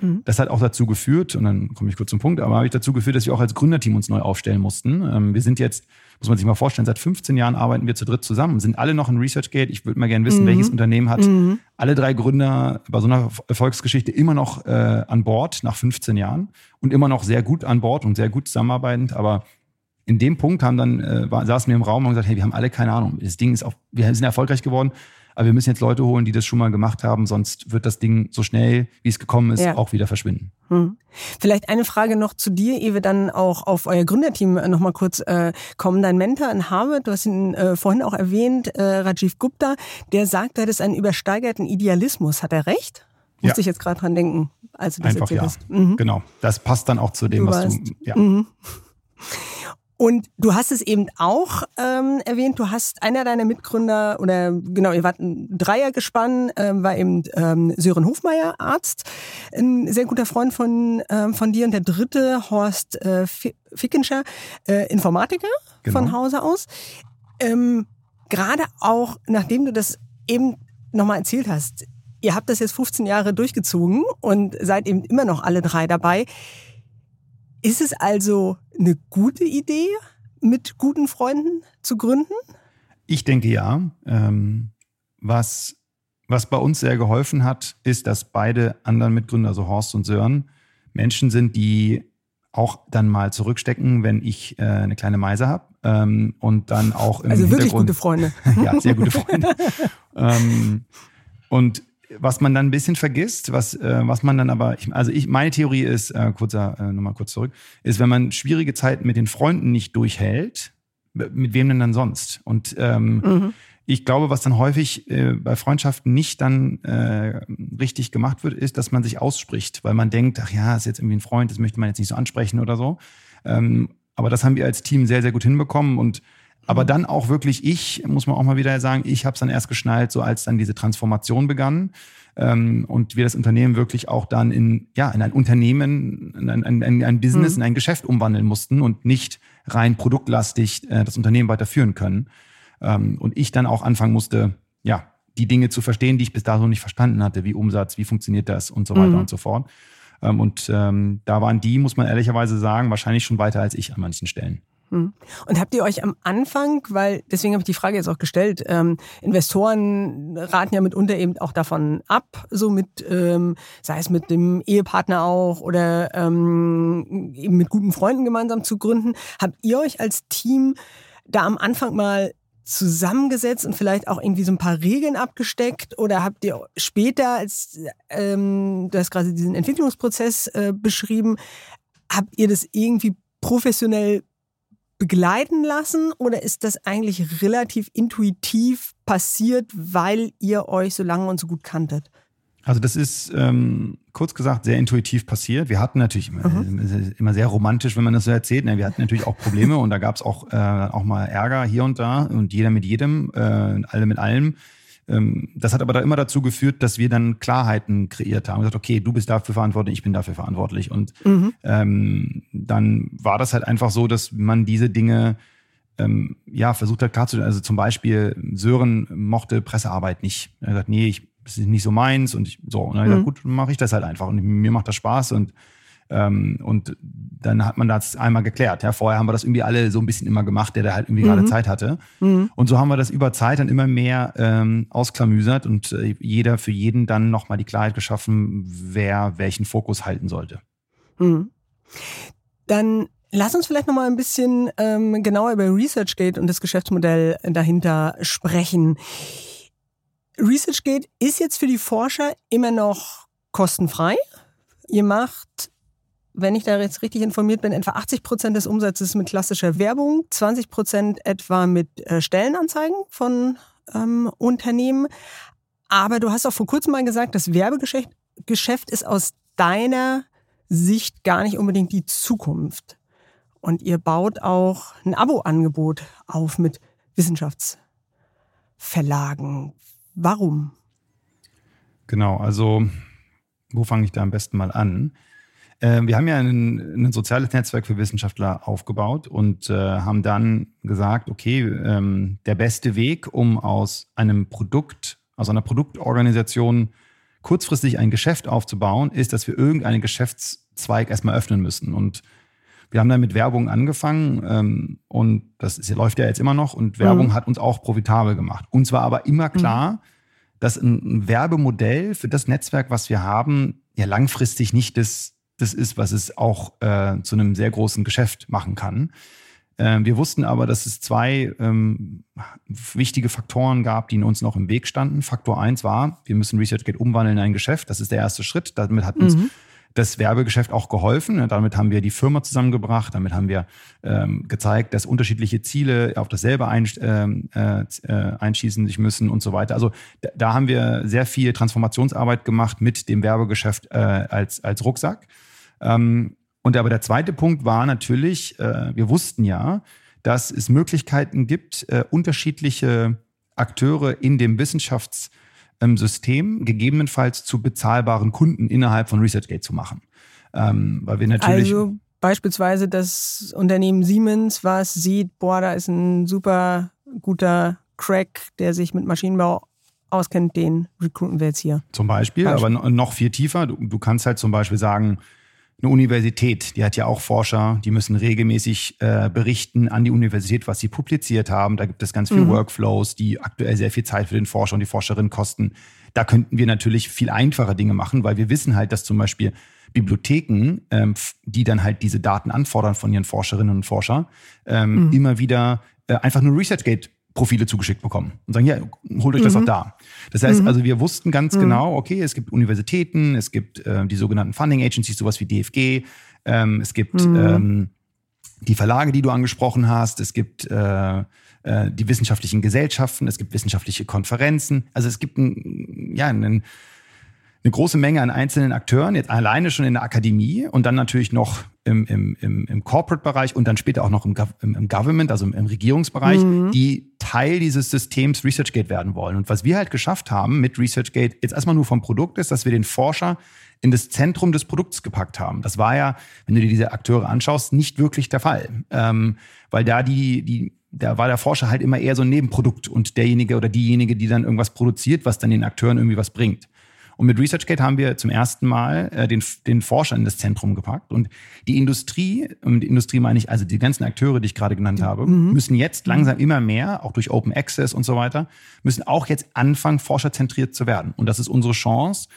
mhm. das hat auch dazu geführt, und dann komme ich kurz zum Punkt, aber habe ich dazu geführt, dass wir auch als Gründerteam uns neu aufstellen mussten. Ähm, wir sind jetzt muss man sich mal vorstellen, seit 15 Jahren arbeiten wir zu dritt zusammen, sind alle noch in ResearchGate. Ich würde mal gerne wissen, mhm. welches Unternehmen hat mhm. alle drei Gründer bei so einer Erfolgsgeschichte immer noch äh, an Bord nach 15 Jahren und immer noch sehr gut an Bord und sehr gut zusammenarbeitend. Aber in dem Punkt haben dann, äh, saßen wir im Raum und haben gesagt, hey, wir haben alle keine Ahnung. Das Ding ist auch, wir sind erfolgreich geworden. Aber wir müssen jetzt Leute holen, die das schon mal gemacht haben, sonst wird das Ding so schnell, wie es gekommen ist, ja. auch wieder verschwinden. Hm. Vielleicht eine Frage noch zu dir, ehe wir dann auch auf euer Gründerteam noch mal kurz äh, kommen. Dein Mentor in Harvard, du hast ihn äh, vorhin auch erwähnt, äh, Rajiv Gupta, der sagt, du hättest einen übersteigerten Idealismus. Hat er recht? Musste ja. ich jetzt gerade dran denken, als du das Einfach erzählt ja. hast. Mhm. Genau, das passt dann auch zu dem, du was warst. du... Ja. Mhm. Und du hast es eben auch ähm, erwähnt, du hast einer deiner Mitgründer oder genau, ihr wart ein Dreiergespann, ähm, war eben ähm, Sören Hofmeier, Arzt, ein sehr guter Freund von, ähm, von dir und der dritte Horst äh, Fickenscher, äh, Informatiker genau. von Hause aus. Ähm, Gerade auch, nachdem du das eben nochmal erzählt hast, ihr habt das jetzt 15 Jahre durchgezogen und seid eben immer noch alle drei dabei. Ist es also eine gute Idee, mit guten Freunden zu gründen? Ich denke ja. Ähm, was, was bei uns sehr geholfen hat, ist, dass beide anderen Mitgründer, also Horst und Sören, Menschen sind, die auch dann mal zurückstecken, wenn ich äh, eine kleine Meise habe ähm, und dann auch im Also wirklich gute Freunde. ja, sehr gute Freunde. ähm, und was man dann ein bisschen vergisst, was, äh, was man dann aber, ich, also ich, meine Theorie ist, äh, kurzer, äh, nochmal kurz zurück, ist, wenn man schwierige Zeiten mit den Freunden nicht durchhält, mit wem denn dann sonst? Und ähm, mhm. ich glaube, was dann häufig äh, bei Freundschaften nicht dann äh, richtig gemacht wird, ist, dass man sich ausspricht, weil man denkt, ach ja, ist jetzt irgendwie ein Freund, das möchte man jetzt nicht so ansprechen oder so. Ähm, aber das haben wir als Team sehr, sehr gut hinbekommen und Aber dann auch wirklich ich, muss man auch mal wieder sagen, ich habe es dann erst geschnallt, so als dann diese Transformation begann ähm, und wir das Unternehmen wirklich auch dann in, ja, in ein Unternehmen, in ein, ein, ein Business, mhm. in ein Geschäft umwandeln mussten und nicht rein produktlastig äh, das Unternehmen weiterführen können. Ähm, und ich dann auch anfangen musste, ja, die Dinge zu verstehen, die ich bis dato nicht verstanden hatte, wie Umsatz, wie funktioniert das und so weiter mhm. und so fort. Ähm, und ähm, da waren die, muss man ehrlicherweise sagen, wahrscheinlich schon weiter als ich an manchen Stellen. Hm. Und habt ihr euch am Anfang, weil deswegen habe ich die Frage jetzt auch gestellt, ähm, Investoren raten ja mitunter eben auch davon ab, so mit, ähm, sei es mit dem Ehepartner auch oder ähm, eben mit guten Freunden gemeinsam zu gründen. Habt ihr euch als Team da am Anfang mal zusammengesetzt und vielleicht auch irgendwie so ein paar Regeln abgesteckt? Oder habt ihr später, als ähm, du hast gerade diesen Entwicklungsprozess äh, beschrieben, habt ihr das irgendwie professionell begleiten lassen oder ist das eigentlich relativ intuitiv passiert, weil ihr euch so lange und so gut kanntet? Also das ist ähm, kurz gesagt sehr intuitiv passiert. Wir hatten natürlich immer, mhm. immer sehr romantisch, wenn man das so erzählt. Ne? Wir hatten natürlich auch Probleme und da gab es auch, äh, auch mal Ärger hier und da und jeder mit jedem, äh, alle mit allem. Ähm, das hat aber da immer dazu geführt, dass wir dann Klarheiten kreiert haben. Gesagt, okay, du bist dafür verantwortlich, ich bin dafür verantwortlich. Und mhm. ähm, dann war das halt einfach so, dass man diese Dinge ähm, ja versucht hat klarzustellen. Also zum Beispiel Sören mochte Pressearbeit nicht. Er hat gesagt, nee, ich, das ist nicht so meins und ich so. Und dann mhm. gesagt, gut, mache ich das halt einfach. Und mir macht das Spaß und ähm, und dann hat man das einmal geklärt. Ja, vorher haben wir das irgendwie alle so ein bisschen immer gemacht, der da halt irgendwie mhm. gerade Zeit hatte. Mhm. Und so haben wir das über Zeit dann immer mehr ähm, ausklamüsert und äh, jeder für jeden dann nochmal die Klarheit geschaffen, wer welchen Fokus halten sollte. Mhm. Dann Lass uns vielleicht noch mal ein bisschen ähm, genauer über ResearchGate und das Geschäftsmodell dahinter sprechen. ResearchGate ist jetzt für die Forscher immer noch kostenfrei. Ihr macht wenn ich da jetzt richtig informiert bin, etwa 80 Prozent des Umsatzes mit klassischer Werbung, 20 Prozent etwa mit äh, Stellenanzeigen von ähm, Unternehmen. Aber du hast auch vor kurzem mal gesagt, das Werbegeschäft Geschäft ist aus deiner Sicht gar nicht unbedingt die Zukunft. Und ihr baut auch ein Abo-Angebot auf mit Wissenschaftsverlagen. Warum? Genau, also wo fange ich da am besten mal an? Äh, wir haben ja ein, ein, soziales Netzwerk für Wissenschaftler aufgebaut und äh, haben dann gesagt, okay, ähm, der beste Weg, um aus einem Produkt, aus einer Produktorganisation kurzfristig ein Geschäft aufzubauen, ist, dass wir irgendeinen Geschäftszweig erstmal öffnen müssen. Und wir haben dann mit Werbung angefangen ähm, und das ist, läuft ja jetzt immer noch und Werbung mhm. hat uns auch profitabel gemacht. Uns war aber immer klar, mhm. dass ein Werbemodell für das Netzwerk, was wir haben, ja langfristig nicht das das ist, was es auch äh, zu einem sehr großen Geschäft machen kann. Ähm, wir wussten aber, dass es zwei ähm, wichtige Faktoren gab, die in uns noch im Weg standen. Faktor eins war, wir müssen ResearchGate umwandeln in ein Geschäft. Das ist der erste Schritt. Damit hat uns mhm. das Werbegeschäft auch geholfen. Damit haben wir die Firma zusammengebracht. Damit haben wir ähm, gezeigt, dass unterschiedliche Ziele auf dasselbe ein, ähm, äh, äh, einschießen sich müssen und so weiter. Also da, da, haben wir sehr viel Transformationsarbeit gemacht mit dem Werbegeschäft äh, als, als Rucksack. Ähm, und aber der zweite Punkt war natürlich, äh, wir wussten ja, dass es Möglichkeiten gibt, äh, unterschiedliche Akteure in dem Wissenschaftssystem gegebenenfalls zu bezahlbaren Kunden innerhalb von ResearchGate zu machen. Ähm, weil wir natürlich. Also beispielsweise das Unternehmen Siemens, was sieht, boah, da ist ein super guter Crack, der sich mit Maschinenbau auskennt, den recruiten wir jetzt hier. Zum Beispiel, Beispiel. aber noch viel tiefer. Du, du kannst halt zum Beispiel sagen, eine Universität, die hat ja auch Forscher, die müssen regelmäßig äh, berichten an die Universität, was sie publiziert haben. Da gibt es ganz viele mhm. Workflows, die aktuell sehr viel Zeit für den Forscher und die Forscherin kosten. Da könnten wir natürlich viel einfacher Dinge machen, weil wir wissen halt, dass zum Beispiel Bibliotheken, ähm, die dann halt diese Daten anfordern von ihren Forscherinnen und Forschern, ähm, mhm. immer wieder äh, einfach nur ResearchGate Profile zugeschickt bekommen und sagen, ja, holt euch das mhm. auch da. Das heißt, mhm. also wir wussten ganz mhm. genau, okay, es gibt Universitäten, es gibt äh, die sogenannten Funding Agencies, sowas wie DFG, ähm, es gibt mhm. ähm, die Verlage, die du angesprochen hast, es gibt äh, äh, die wissenschaftlichen Gesellschaften, es gibt wissenschaftliche Konferenzen. Also es gibt ein, ja, einen, eine große Menge an einzelnen Akteuren, jetzt alleine schon in der Akademie und dann natürlich noch im, im, im, im Corporate-Bereich und dann später auch noch im, im, im Government, also im, im Regierungsbereich, mhm. die Teil dieses Systems ResearchGate werden wollen. Und was wir halt geschafft haben mit ResearchGate, jetzt erstmal nur vom Produkt, ist, dass wir den Forscher in das Zentrum des Produkts gepackt haben. Das war ja, wenn du dir diese Akteure anschaust, nicht wirklich der Fall. Ähm, weil da die, die, da war der Forscher halt immer eher so ein Nebenprodukt und derjenige oder diejenige, die dann irgendwas produziert, was dann den Akteuren irgendwie was bringt. Und mit ResearchGate haben wir zum ersten Mal äh, den, den Forscher in das Zentrum gepackt. Und die Industrie, und die Industrie meine ich also die ganzen Akteure, die ich gerade genannt habe, mhm. müssen jetzt langsam immer mehr, auch durch Open Access und so weiter, müssen auch jetzt anfangen, forscherzentriert zu werden. Und das ist unsere Chance,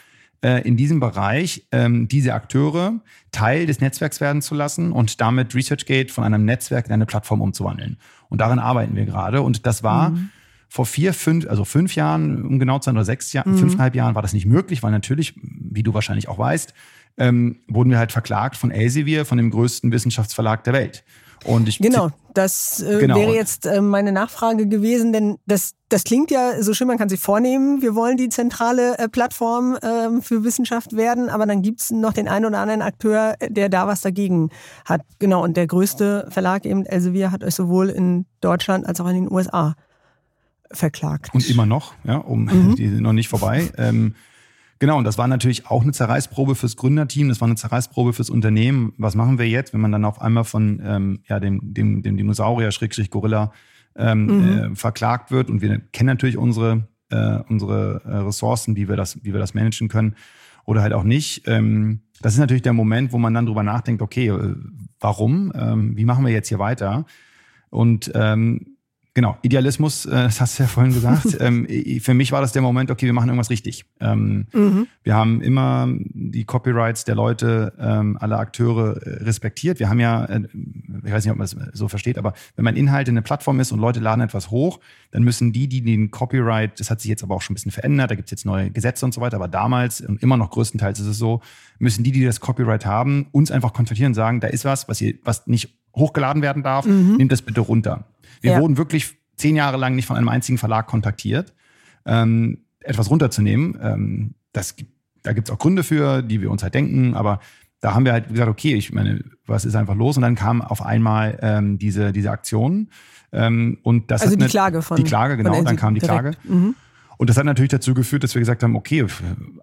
äh, in diesem Bereich ähm, diese Akteure Teil des Netzwerks werden zu lassen und damit ResearchGate von einem Netzwerk in eine Plattform umzuwandeln. Und daran arbeiten wir gerade. Und das war mhm vor vier, fünf, also fünf Jahren, um genau zu sein, oder sechs Jahren, mhm. fünfeinhalb Jahren war das nicht möglich, weil natürlich, wie du wahrscheinlich auch weißt, ähm, wurden wir halt verklagt von Elsevier, von dem größten Wissenschaftsverlag der Welt. Und ich genau, das äh, genau. wäre jetzt äh, meine Nachfrage gewesen, denn das, das klingt ja so schön, man kann sich vornehmen, wir wollen die zentrale äh, Plattform äh, für Wissenschaft werden, aber dann gibt's noch den einen oder anderen Akteur, der da was dagegen hat. Genau, und der größte Verlag eben Elsevier hat euch sowohl in Deutschland als auch in den USA verklagt. Und immer noch, ja, um mhm. die sind noch nicht vorbei. Ähm, genau, und das war natürlich auch eine Zerreißprobe fürs Gründerteam, das war eine Zerreißprobe fürs Unternehmen. Was machen wir jetzt, wenn man dann auf einmal von ähm, ja, dem, dem, dem Dinosaurier, Schrägstrich Gorilla, ähm, mhm. äh, verklagt wird? Und wir kennen natürlich unsere, äh, unsere äh, Ressourcen, wie wir, das, wie wir das managen können oder halt auch nicht. Ähm, das ist natürlich der Moment, wo man dann drüber nachdenkt, okay, äh, warum? Ähm, wie machen wir jetzt hier weiter? Und ähm, Genau, Idealismus, äh, das hast du ja vorhin gesagt. ähm, für mich war das der Moment, okay, wir machen irgendwas richtig. Ähm, mhm. Wir haben immer die Copyrights der Leute, ähm, alle Akteure äh, respektiert. Wir haben ja, äh, ich weiß nicht, ob man es so versteht, aber wenn man Inhalt in eine Plattform ist und Leute laden etwas hoch, dann müssen die, die den Copyright, das hat sich jetzt aber auch schon ein bisschen verändert, da gibt es jetzt neue Gesetze und so weiter, aber damals und immer noch größtenteils ist es so, müssen die, die das Copyright haben, uns einfach kontaktieren und sagen, da ist was, was, ihr, was nicht hochgeladen werden darf, mhm. nehmt das bitte runter. Wir ja. wurden wirklich zehn Jahre lang nicht von einem einzigen Verlag kontaktiert, ähm, etwas runterzunehmen. Ähm, das, da gibt es auch Gründe für, die wir uns halt denken, aber da haben wir halt gesagt, okay, ich meine, was ist einfach los? Und dann kam auf einmal ähm, diese, diese Aktion. Ähm, und das also die eine, Klage von Die Klage, genau, dann kam die direkt. Klage. Mhm. Und das hat natürlich dazu geführt, dass wir gesagt haben, okay,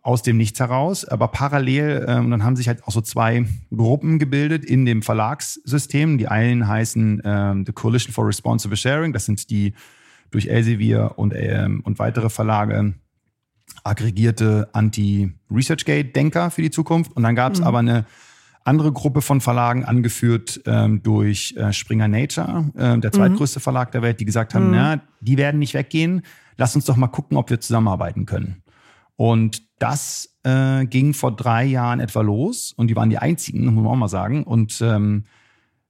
aus dem Nichts heraus, aber parallel, ähm, dann haben sich halt auch so zwei Gruppen gebildet in dem Verlagssystem. Die einen heißen ähm, The Coalition for Responsible Sharing, das sind die durch Elsevier und, ähm, und weitere Verlage aggregierte Anti-ResearchGate-Denker für die Zukunft. Und dann gab es mhm. aber eine andere Gruppe von Verlagen, angeführt ähm, durch äh, Springer Nature, äh, der zweitgrößte mhm. Verlag der Welt, die gesagt haben, mhm. na, die werden nicht weggehen lass uns doch mal gucken, ob wir zusammenarbeiten können. Und das äh, ging vor drei Jahren etwa los und die waren die einzigen, muss man auch mal sagen. Und ähm,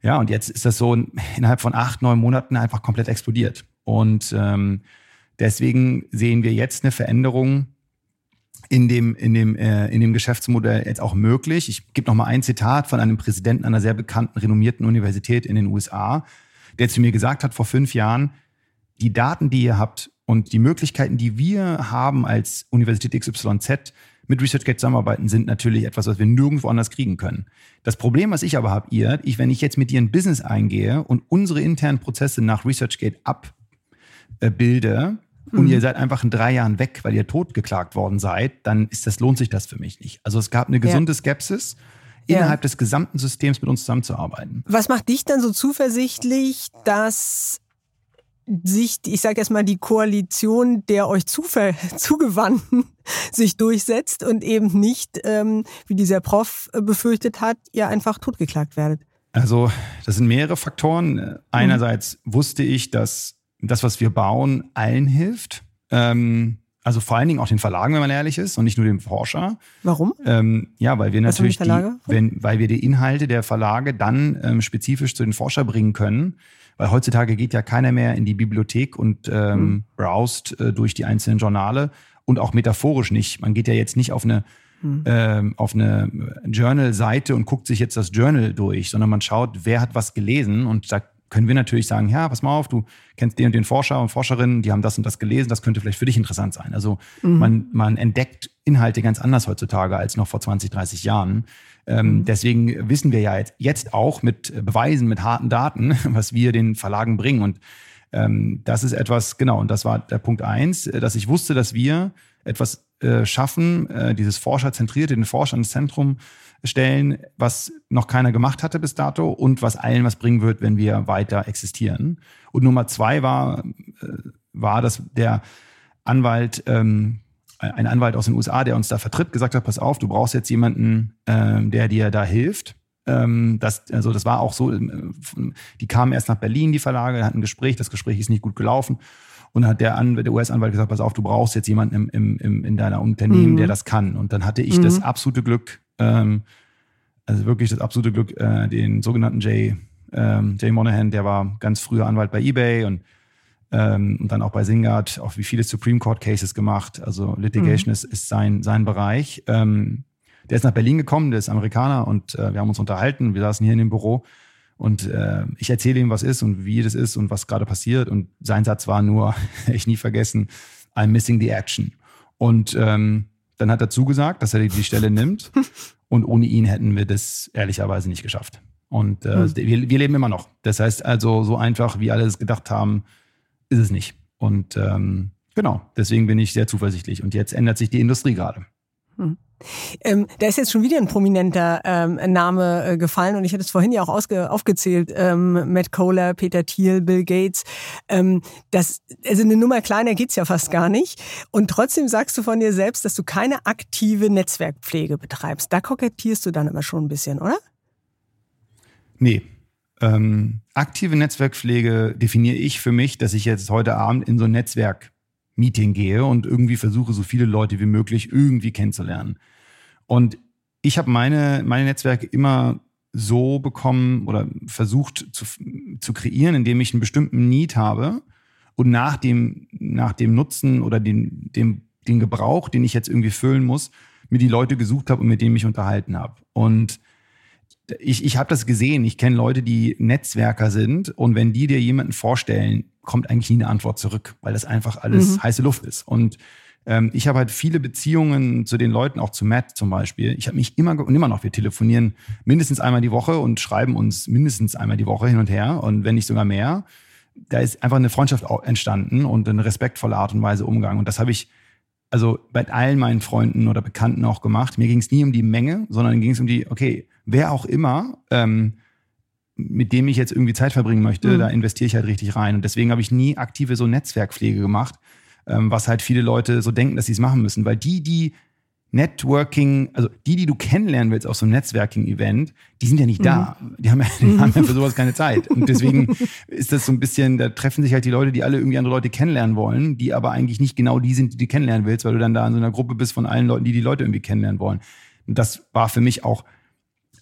ja, und jetzt ist das so innerhalb von acht, neun Monaten einfach komplett explodiert. Und ähm, deswegen sehen wir jetzt eine Veränderung in dem, in dem, äh, in dem Geschäftsmodell jetzt auch möglich. Ich gebe noch mal ein Zitat von einem Präsidenten einer sehr bekannten, renommierten Universität in den USA, der zu mir gesagt hat vor fünf Jahren, die Daten, die ihr habt, und die Möglichkeiten, die wir haben als Universität XYZ mit ResearchGate zusammenarbeiten, sind natürlich etwas, was wir nirgendwo anders kriegen können. Das Problem, was ich aber habe, ihr, ich, wenn ich jetzt mit dir ein Business eingehe und unsere internen Prozesse nach ResearchGate abbilde, und mhm. ihr seid einfach in drei Jahren weg, weil ihr totgeklagt worden seid, dann ist das, lohnt sich das für mich nicht. Also es gab eine gesunde ja. Skepsis innerhalb ja. des gesamten Systems mit uns zusammenzuarbeiten. Was macht dich dann so zuversichtlich, dass sich, ich sage erstmal, die Koalition der euch zugewandten sich durchsetzt und eben nicht, ähm, wie dieser Prof befürchtet hat, ihr einfach totgeklagt werdet? Also das sind mehrere Faktoren. Einerseits mhm. wusste ich, dass das, was wir bauen, allen hilft. Ähm, also vor allen Dingen auch den Verlagen, wenn man ehrlich ist, und nicht nur dem Forscher. Warum? Ähm, ja, weil wir natürlich die, wenn, weil wir die Inhalte der Verlage dann ähm, spezifisch zu den Forscher bringen können weil heutzutage geht ja keiner mehr in die Bibliothek und ähm, mhm. browst äh, durch die einzelnen Journale und auch metaphorisch nicht. Man geht ja jetzt nicht auf eine mhm. ähm, auf eine Journal-Seite und guckt sich jetzt das Journal durch, sondern man schaut, wer hat was gelesen und da können wir natürlich sagen, ja, pass mal auf, du kennst den und den Forscher und Forscherinnen, die haben das und das gelesen, das könnte vielleicht für dich interessant sein. Also mhm. man, man entdeckt Inhalte ganz anders heutzutage als noch vor 20, 30 Jahren. Ähm, mhm. Deswegen wissen wir ja jetzt, jetzt auch mit Beweisen, mit harten Daten, was wir den Verlagen bringen. Und ähm, das ist etwas, genau, und das war der Punkt eins, dass ich wusste, dass wir etwas äh, schaffen, äh, dieses Forscherzentrierte, den Forscher ins Zentrum stellen, was noch keiner gemacht hatte bis dato und was allen was bringen wird, wenn wir weiter existieren. Und Nummer zwei war, äh, war, dass der Anwalt, ähm, ein Anwalt aus den USA, der uns da vertritt, gesagt hat, pass auf, du brauchst jetzt jemanden, ähm, der dir da hilft. Ähm, das, also das war auch so, äh, die kamen erst nach Berlin, die Verlage, hatten ein Gespräch, das Gespräch ist nicht gut gelaufen. Und dann hat der, der US-Anwalt gesagt, pass auf, du brauchst jetzt jemanden im, im, im, in deiner Unternehmen, mhm. der das kann. Und dann hatte ich mhm. das absolute Glück, ähm, also wirklich das absolute Glück, äh, den sogenannten Jay, ähm, Jay Monahan, der war ganz früher Anwalt bei eBay und, ähm, und dann auch bei Singard, auch wie viele Supreme Court Cases gemacht. Also Litigation mhm. ist, ist sein, sein Bereich. Ähm, der ist nach Berlin gekommen, der ist Amerikaner und äh, wir haben uns unterhalten. Wir saßen hier in dem Büro und äh, ich erzähle ihm, was ist und wie das ist und was gerade passiert. Und sein Satz war nur, ich nie vergessen, I'm missing the action. Und ähm, dann hat er zugesagt, dass er die Stelle nimmt. Und ohne ihn hätten wir das ehrlicherweise nicht geschafft. Und äh, mhm. wir, wir leben immer noch. Das heißt also, so einfach, wie alle es gedacht haben, ist es nicht. Und ähm, genau, deswegen bin ich sehr zuversichtlich. Und jetzt ändert sich die Industrie gerade. Mhm. Ähm, da ist jetzt schon wieder ein prominenter ähm, Name äh, gefallen und ich hatte es vorhin ja auch ausge aufgezählt. Ähm, Matt Kohler, Peter Thiel, Bill Gates. Ähm, das, also eine Nummer kleiner geht's ja fast gar nicht. Und trotzdem sagst du von dir selbst, dass du keine aktive Netzwerkpflege betreibst. Da kokettierst du dann immer schon ein bisschen, oder? Nee. Ähm, aktive Netzwerkpflege definiere ich für mich, dass ich jetzt heute Abend in so ein Netzwerk Meeting gehe und irgendwie versuche, so viele Leute wie möglich irgendwie kennenzulernen. Und ich habe meine, meine Netzwerke immer so bekommen oder versucht zu, zu kreieren, indem ich einen bestimmten Need habe und nach dem, nach dem Nutzen oder dem, dem, den Gebrauch, den ich jetzt irgendwie füllen muss, mir die Leute gesucht habe und mit denen mich unterhalten habe. Und ich, ich habe das gesehen. Ich kenne Leute, die Netzwerker sind und wenn die dir jemanden vorstellen, kommt eigentlich nie eine Antwort zurück, weil das einfach alles mhm. heiße Luft ist. Und ähm, ich habe halt viele Beziehungen zu den Leuten, auch zu Matt zum Beispiel. Ich habe mich immer und immer noch, wir telefonieren mindestens einmal die Woche und schreiben uns mindestens einmal die Woche hin und her und wenn nicht sogar mehr. Da ist einfach eine Freundschaft entstanden und eine respektvolle Art und Weise Umgang. Und das habe ich also bei allen meinen Freunden oder Bekannten auch gemacht. Mir ging es nie um die Menge, sondern ging es um die, okay, wer auch immer, ähm, mit dem ich jetzt irgendwie Zeit verbringen möchte, mhm. da investiere ich halt richtig rein. Und deswegen habe ich nie aktive so Netzwerkpflege gemacht, ähm, was halt viele Leute so denken, dass sie es machen müssen. Weil die, die Networking, also die, die du kennenlernen willst auf so einem Networking-Event, die sind ja nicht mhm. da. Die haben ja, die haben ja für sowas keine Zeit. Und deswegen ist das so ein bisschen, da treffen sich halt die Leute, die alle irgendwie andere Leute kennenlernen wollen, die aber eigentlich nicht genau die sind, die du kennenlernen willst, weil du dann da in so einer Gruppe bist von allen Leuten, die die Leute irgendwie kennenlernen wollen. Und das war für mich auch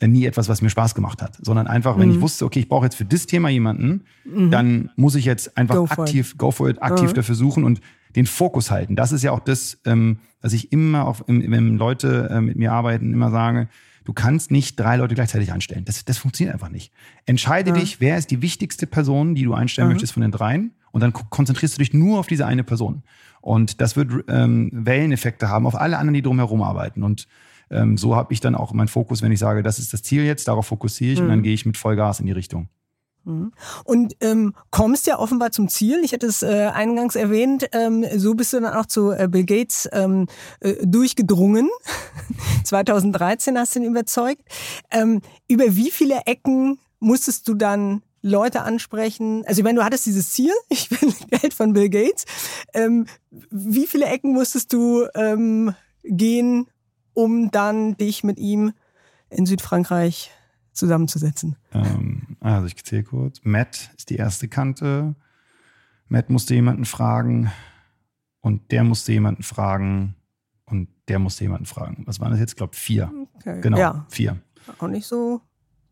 nie etwas, was mir Spaß gemacht hat, sondern einfach, wenn mhm. ich wusste, okay, ich brauche jetzt für das Thema jemanden, mhm. dann muss ich jetzt einfach go aktiv, it. go for it, aktiv mhm. dafür suchen und den Fokus halten. Das ist ja auch das, ähm, was ich immer, auf, wenn Leute äh, mit mir arbeiten, immer sage, du kannst nicht drei Leute gleichzeitig anstellen. Das, das funktioniert einfach nicht. Entscheide ja. dich, wer ist die wichtigste Person, die du einstellen mhm. möchtest von den dreien und dann konzentrierst du dich nur auf diese eine Person. Und das wird ähm, Welleneffekte haben auf alle anderen, die drumherum arbeiten. Und ähm, so habe ich dann auch meinen Fokus, wenn ich sage, das ist das Ziel jetzt, darauf fokussiere ich mhm. und dann mhm. gehe ich mit Vollgas in die Richtung. Mhm. Und ähm, kommst ja offenbar zum Ziel. Ich hatte es äh, eingangs erwähnt. Ähm, so bist du dann auch zu äh, Bill Gates ähm, äh, durchgedrungen. 2013 hast du ihn überzeugt. Ähm, über wie viele Ecken musstest du dann Leute ansprechen? Also ich meine, du hattest dieses Ziel, ich will Geld von Bill Gates. Ähm, wie viele Ecken musstest du ähm, gehen, um dann dich mit ihm in Südfrankreich zusammenzusetzen? Ähm, also ich zähle kurz. Matt ist die erste Kante. Matt musste jemanden fragen und der musste jemanden fragen und der musste jemanden fragen. Was waren das jetzt? Ich glaube vier. Okay. Genau, ja. vier. Auch nicht so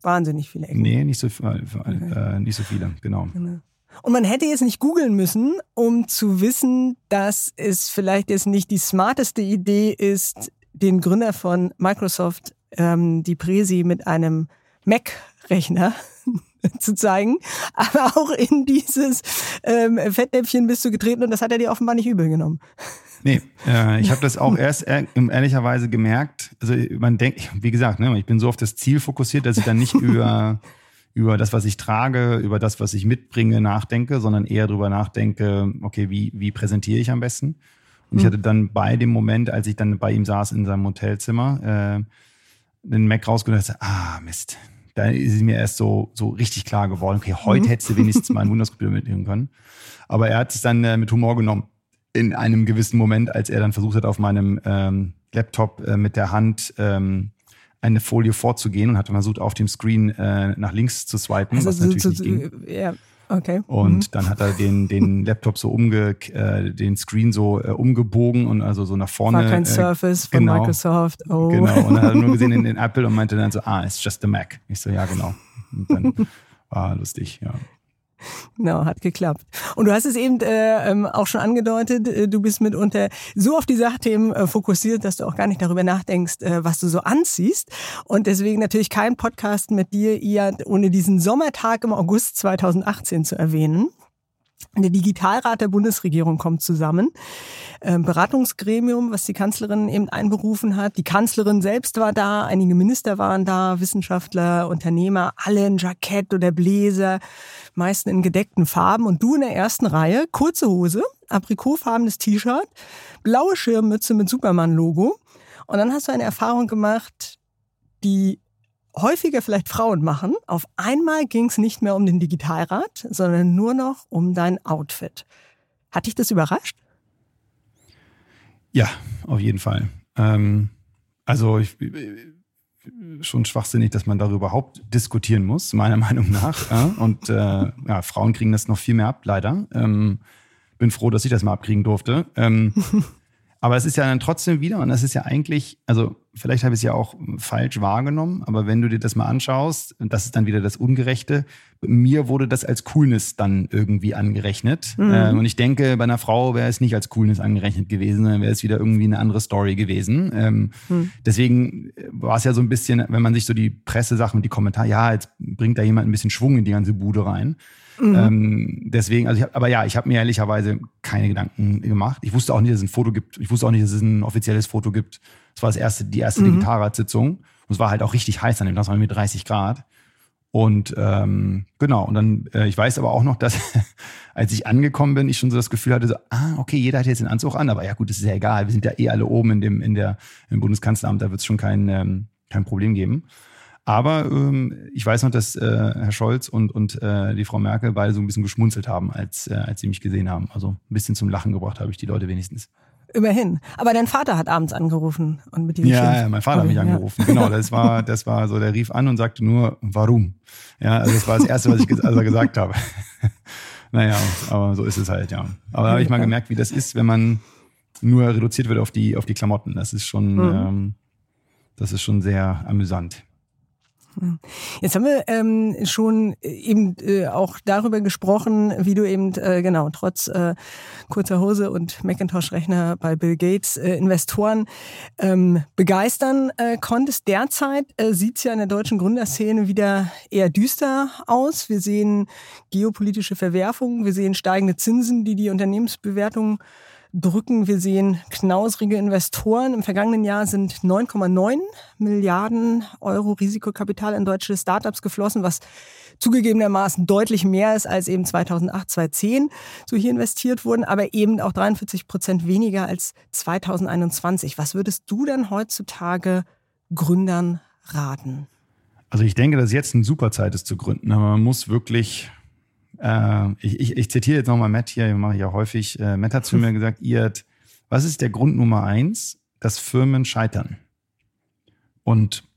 wahnsinnig viele Ecken. Nee, nicht so, äh, okay. äh, nicht so viele, genau. genau. Und man hätte jetzt nicht googeln müssen, um zu wissen, dass es vielleicht jetzt nicht die smarteste Idee ist, den Gründer von Microsoft, ähm, die Presi, mit einem Mac-Rechner zu zeigen. Aber auch in dieses ähm, Fettnäpfchen bist du getreten und das hat er dir offenbar nicht übel genommen. Nee, äh, ich habe das auch erst ehrlicherweise gemerkt. Also man denkt, wie gesagt, ne, ich bin so auf das Ziel fokussiert, dass ich dann nicht über über das, was ich trage, über das, was ich mitbringe, nachdenke, sondern eher darüber nachdenke, okay, wie, wie präsentiere ich am besten? Und ich hatte dann bei dem Moment, als ich dann bei ihm saß in seinem Hotelzimmer, äh, den Mac rausgeholt und ah, Mist. Da ist es mir erst so, so richtig klar geworden, okay, heute mhm. hättest du wenigstens mal einen Windows-Computer mitnehmen können. Aber er hat es dann äh, mit Humor genommen. In einem gewissen Moment, als er dann versucht hat, auf meinem ähm, Laptop äh, mit der Hand ähm, eine Folie vorzugehen und hat versucht, auf dem Screen äh, nach links zu swipen, also was so, natürlich so, nicht ging. Ja. Okay. Und mhm. dann hat er den, den Laptop so umge, äh, den Screen so äh, umgebogen und also so nach vorne. War kein äh, Surface von genau, Microsoft. Oh. Genau. Und dann hat er nur gesehen in den Apple und meinte dann so, ah, it's just a Mac. Ich so, ja, genau. Und dann war lustig, ja. Genau, hat geklappt. Und du hast es eben äh, ähm, auch schon angedeutet, äh, du bist mitunter so auf die Sachthemen äh, fokussiert, dass du auch gar nicht darüber nachdenkst, äh, was du so anziehst. Und deswegen natürlich kein Podcast mit dir, Iad, ohne diesen Sommertag im August 2018 zu erwähnen. Der Digitalrat der Bundesregierung kommt zusammen. Ähm, Beratungsgremium, was die Kanzlerin eben einberufen hat. Die Kanzlerin selbst war da, einige Minister waren da, Wissenschaftler, Unternehmer, alle in Jackett oder Bläser, meisten in gedeckten Farben. Und du in der ersten Reihe, kurze Hose, aprikotfarbenes T-Shirt, blaue Schirmmütze mit Superman-Logo. Und dann hast du eine Erfahrung gemacht, die häufiger vielleicht Frauen machen. Auf einmal ging es nicht mehr um den Digitalrat, sondern nur noch um dein Outfit. Hat dich das überrascht? Ja, auf jeden Fall. Ähm, also ich, schon schwachsinnig, dass man darüber überhaupt diskutieren muss, meiner Meinung nach. Ja? Und äh, ja, Frauen kriegen das noch viel mehr ab, leider. Ähm, bin froh, dass ich das mal abkriegen durfte. Ähm, Aber es ist ja dann trotzdem wieder, und das ist ja eigentlich, also vielleicht habe ich es ja auch falsch wahrgenommen, aber wenn du dir das mal anschaust, und das ist dann wieder das Ungerechte, mir wurde das als Coolness dann irgendwie angerechnet. Mhm. Ähm, und ich denke, bei einer Frau wäre es nicht als Coolness angerechnet gewesen, dann wäre es wieder irgendwie eine andere Story gewesen. Ähm, mhm. Deswegen war es ja so ein bisschen, wenn man sich so die Pressesachen und die Kommentare, ja, jetzt bringt da jemand ein bisschen Schwung in die ganze Bude rein. Mhm. Ähm, deswegen, also ich hab, aber ja, ich habe mir ehrlicherweise keine Gedanken gemacht. Ich wusste auch nicht, dass es ein Foto gibt. Ich wusste auch nicht, dass es ein offizielles Foto gibt. Das war das erste, die erste mhm. Digitalratssitzung. Und es war halt auch richtig heiß an dem Tag, es war mit 30 Grad. Und ähm, genau, und dann, äh, ich weiß aber auch noch, dass als ich angekommen bin, ich schon so das Gefühl hatte, so, ah, okay, jeder hat jetzt den Anzug an, aber ja gut, das ist ja egal, wir sind ja eh alle oben in dem, in der, im Bundeskanzleramt, da wird es schon kein, ähm, kein Problem geben. Aber ähm, ich weiß noch, dass äh, Herr Scholz und, und äh, die Frau Merkel beide so ein bisschen geschmunzelt haben, als, äh, als sie mich gesehen haben. Also ein bisschen zum Lachen gebracht habe ich die Leute wenigstens. Immerhin. Aber dein Vater hat abends angerufen und mit dir Ja, ja mein Vater hat mich angerufen. Ja. Genau, das war, das war so, der rief an und sagte nur, warum? Ja, also das war das Erste, was ich also gesagt habe. naja, aber so ist es halt, ja. Aber da habe ich mal gemerkt, wie das ist, wenn man nur reduziert wird auf die, auf die Klamotten. Das ist schon, mhm. ähm, das ist schon sehr amüsant. Jetzt haben wir ähm, schon eben äh, auch darüber gesprochen, wie du eben äh, genau trotz äh, kurzer Hose und Macintosh-Rechner bei Bill Gates äh, Investoren ähm, begeistern äh, konntest. Derzeit äh, sieht es ja in der deutschen Gründerszene wieder eher düster aus. Wir sehen geopolitische Verwerfungen, wir sehen steigende Zinsen, die die Unternehmensbewertungen drücken. Wir sehen knausrige Investoren. Im vergangenen Jahr sind 9,9 Milliarden Euro Risikokapital in deutsche Startups geflossen, was zugegebenermaßen deutlich mehr ist als eben 2008, 2010 so hier investiert wurden, aber eben auch 43 Prozent weniger als 2021. Was würdest du denn heutzutage Gründern raten? Also ich denke, dass jetzt eine super Zeit ist zu gründen, aber man muss wirklich äh, ich, ich, ich zitiere jetzt nochmal Matt hier, mache ich ja häufig. Äh, Matt hat zu mir gesagt, ihr, was ist der Grund Nummer eins, dass Firmen scheitern? Und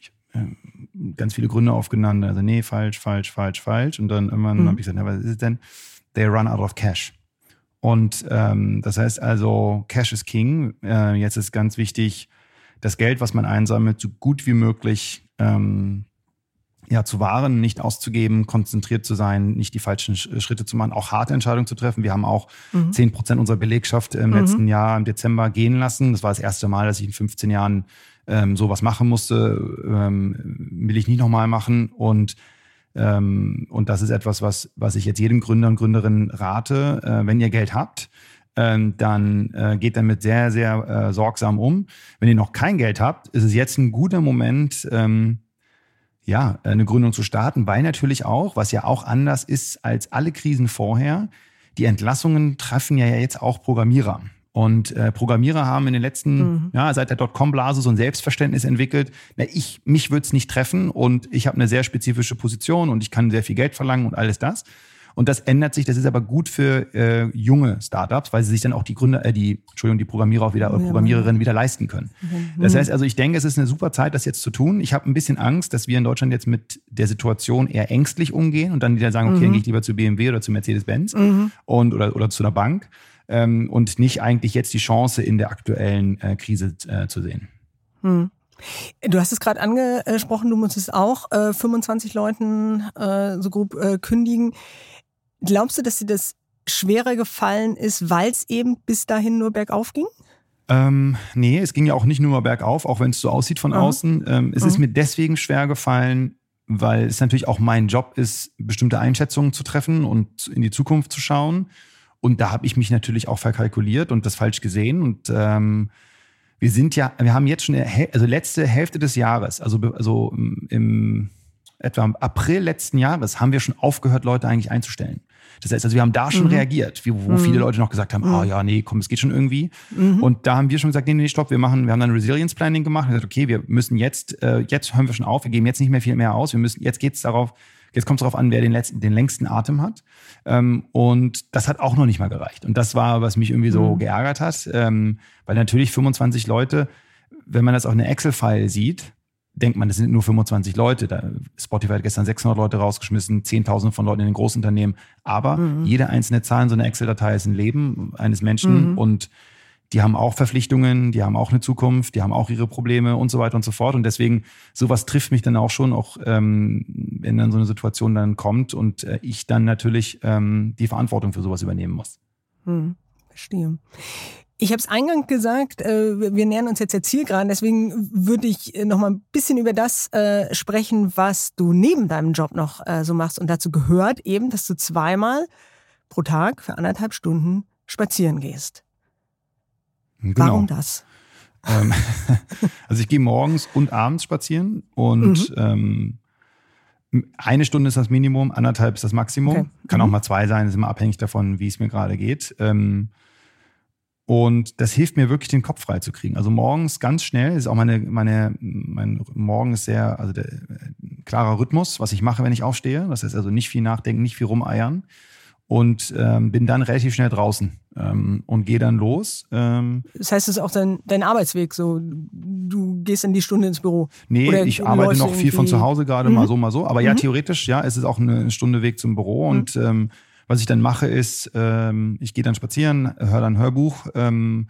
ich, äh, ganz viele Gründe aufgenannt, also nee, falsch, falsch, falsch, falsch. Und dann irgendwann mhm. habe ich gesagt, na, was ist es denn? They run out of cash. Und ähm, das heißt also, Cash is King. Äh, jetzt ist ganz wichtig, das Geld, was man einsammelt, so gut wie möglich ähm, ja, zu wahren, nicht auszugeben, konzentriert zu sein, nicht die falschen Schritte zu machen, auch harte Entscheidungen zu treffen. Wir haben auch mhm. zehn mhm. Prozent unserer Belegschaft im mhm. letzten Jahr im Dezember gehen lassen. Das war das erste Mal, dass ich in 15 Jahren ähm, sowas machen musste. Ähm, will ich nicht nochmal machen. Und ähm, und das ist etwas, was, was ich jetzt jedem Gründer und Gründerin rate, äh, wenn ihr Geld habt, ähm, dann äh, geht damit sehr, sehr äh, sorgsam um. Wenn ihr noch kein Geld habt, ist es jetzt ein guter Moment, ähm, ja, eine Gründung zu starten, weil natürlich auch, was ja auch anders ist als alle Krisen vorher, die Entlassungen treffen ja jetzt auch Programmierer. Und äh, Programmierer haben in den letzten, mhm. ja, seit der Dotcom-Blase so ein Selbstverständnis entwickelt. Na, ich, mich würde es nicht treffen und ich habe eine sehr spezifische Position und ich kann sehr viel Geld verlangen und alles das. Und das ändert sich, das ist aber gut für äh, junge Startups, weil sie sich dann auch die Gründer, äh, die, Entschuldigung, die Programmierer auch wieder, ja. Programmiererinnen wieder leisten können. Mhm. Das heißt also, ich denke, es ist eine super Zeit, das jetzt zu tun. Ich habe ein bisschen Angst, dass wir in Deutschland jetzt mit der Situation eher ängstlich umgehen und dann wieder sagen, okay, mhm. dann gehe ich lieber zu BMW oder zu Mercedes-Benz mhm. und oder, oder zu einer Bank ähm, und nicht eigentlich jetzt die Chance in der aktuellen äh, Krise äh, zu sehen. Mhm. Du hast es gerade angesprochen, du musstest auch äh, 25 Leuten äh, so grob äh, kündigen. Glaubst du, dass dir das schwerer gefallen ist, weil es eben bis dahin nur bergauf ging? Ähm, nee, es ging ja auch nicht nur bergauf, auch wenn es so aussieht von mhm. außen. Ähm, es mhm. ist mir deswegen schwer gefallen, weil es natürlich auch mein Job ist, bestimmte Einschätzungen zu treffen und in die Zukunft zu schauen. Und da habe ich mich natürlich auch verkalkuliert und das falsch gesehen. Und ähm, wir sind ja, wir haben jetzt schon, also letzte Hälfte des Jahres, also, also im etwa im April letzten Jahres, haben wir schon aufgehört, Leute eigentlich einzustellen. Das heißt, also wir haben da schon mhm. reagiert, wie, wo mhm. viele Leute noch gesagt haben, ah mhm. ja, nee, komm, es geht schon irgendwie. Mhm. Und da haben wir schon gesagt, nee, nee, stopp, wir machen, wir haben dann Resilience Planning gemacht und gesagt, okay, wir müssen jetzt, äh, jetzt hören wir schon auf, wir geben jetzt nicht mehr viel mehr aus, wir müssen, jetzt geht's darauf, jetzt kommt es darauf an, wer den letzten, den längsten Atem hat. Ähm, und das hat auch noch nicht mal gereicht. Und das war, was mich irgendwie so mhm. geärgert hat, ähm, weil natürlich 25 Leute, wenn man das auf einer Excel-File sieht, denkt man, das sind nur 25 Leute. Da, Spotify hat gestern 600 Leute rausgeschmissen, 10.000 von Leuten in den Großunternehmen. Aber mhm. jede einzelne Zahl in so einer Excel-Datei ist ein Leben eines Menschen mhm. und die haben auch Verpflichtungen, die haben auch eine Zukunft, die haben auch ihre Probleme und so weiter und so fort. Und deswegen, sowas trifft mich dann auch schon, auch ähm, wenn dann so eine Situation dann kommt und äh, ich dann natürlich ähm, die Verantwortung für sowas übernehmen muss. Hm, verstehe. Ich habe es eingangs gesagt, äh, wir nähern uns jetzt der Zielgeraden, deswegen würde ich äh, noch mal ein bisschen über das äh, sprechen, was du neben deinem Job noch so machst. Und dazu gehört eben, dass du zweimal pro Tag für anderthalb Stunden spazieren gehst. Genau. Warum das? Ähm, also ich gehe morgens und abends spazieren und mhm. ähm, eine Stunde ist das Minimum, anderthalb ist das Maximum. Okay. Kann mhm. auch mal zwei sein, ist immer abhängig davon, wie es mir gerade geht. Und das hilft mir wirklich, den Kopf frei zu kriegen. Also morgens ganz schnell, ist auch meine, meine, mein Morgen ist sehr, also der, äh, klarer Rhythmus, was ich mache, wenn ich aufstehe. Das heißt also nicht viel nachdenken, nicht viel rumeiern. Und ähm, bin dann relativ schnell draußen ähm, und gehe dann los. Ähm, das heißt, es ist auch dein, dein Arbeitsweg so. Du gehst in die Stunde ins Büro. Nee, Oder ich arbeite noch viel von zu Hause gerade, mhm. mal so, mal so. Aber mhm. ja, theoretisch, ja, es ist auch eine Stunde Weg zum Büro. Mhm. Und ähm, was ich dann mache, ist, ähm, ich gehe dann spazieren, höre dann Hörbuch. Ähm,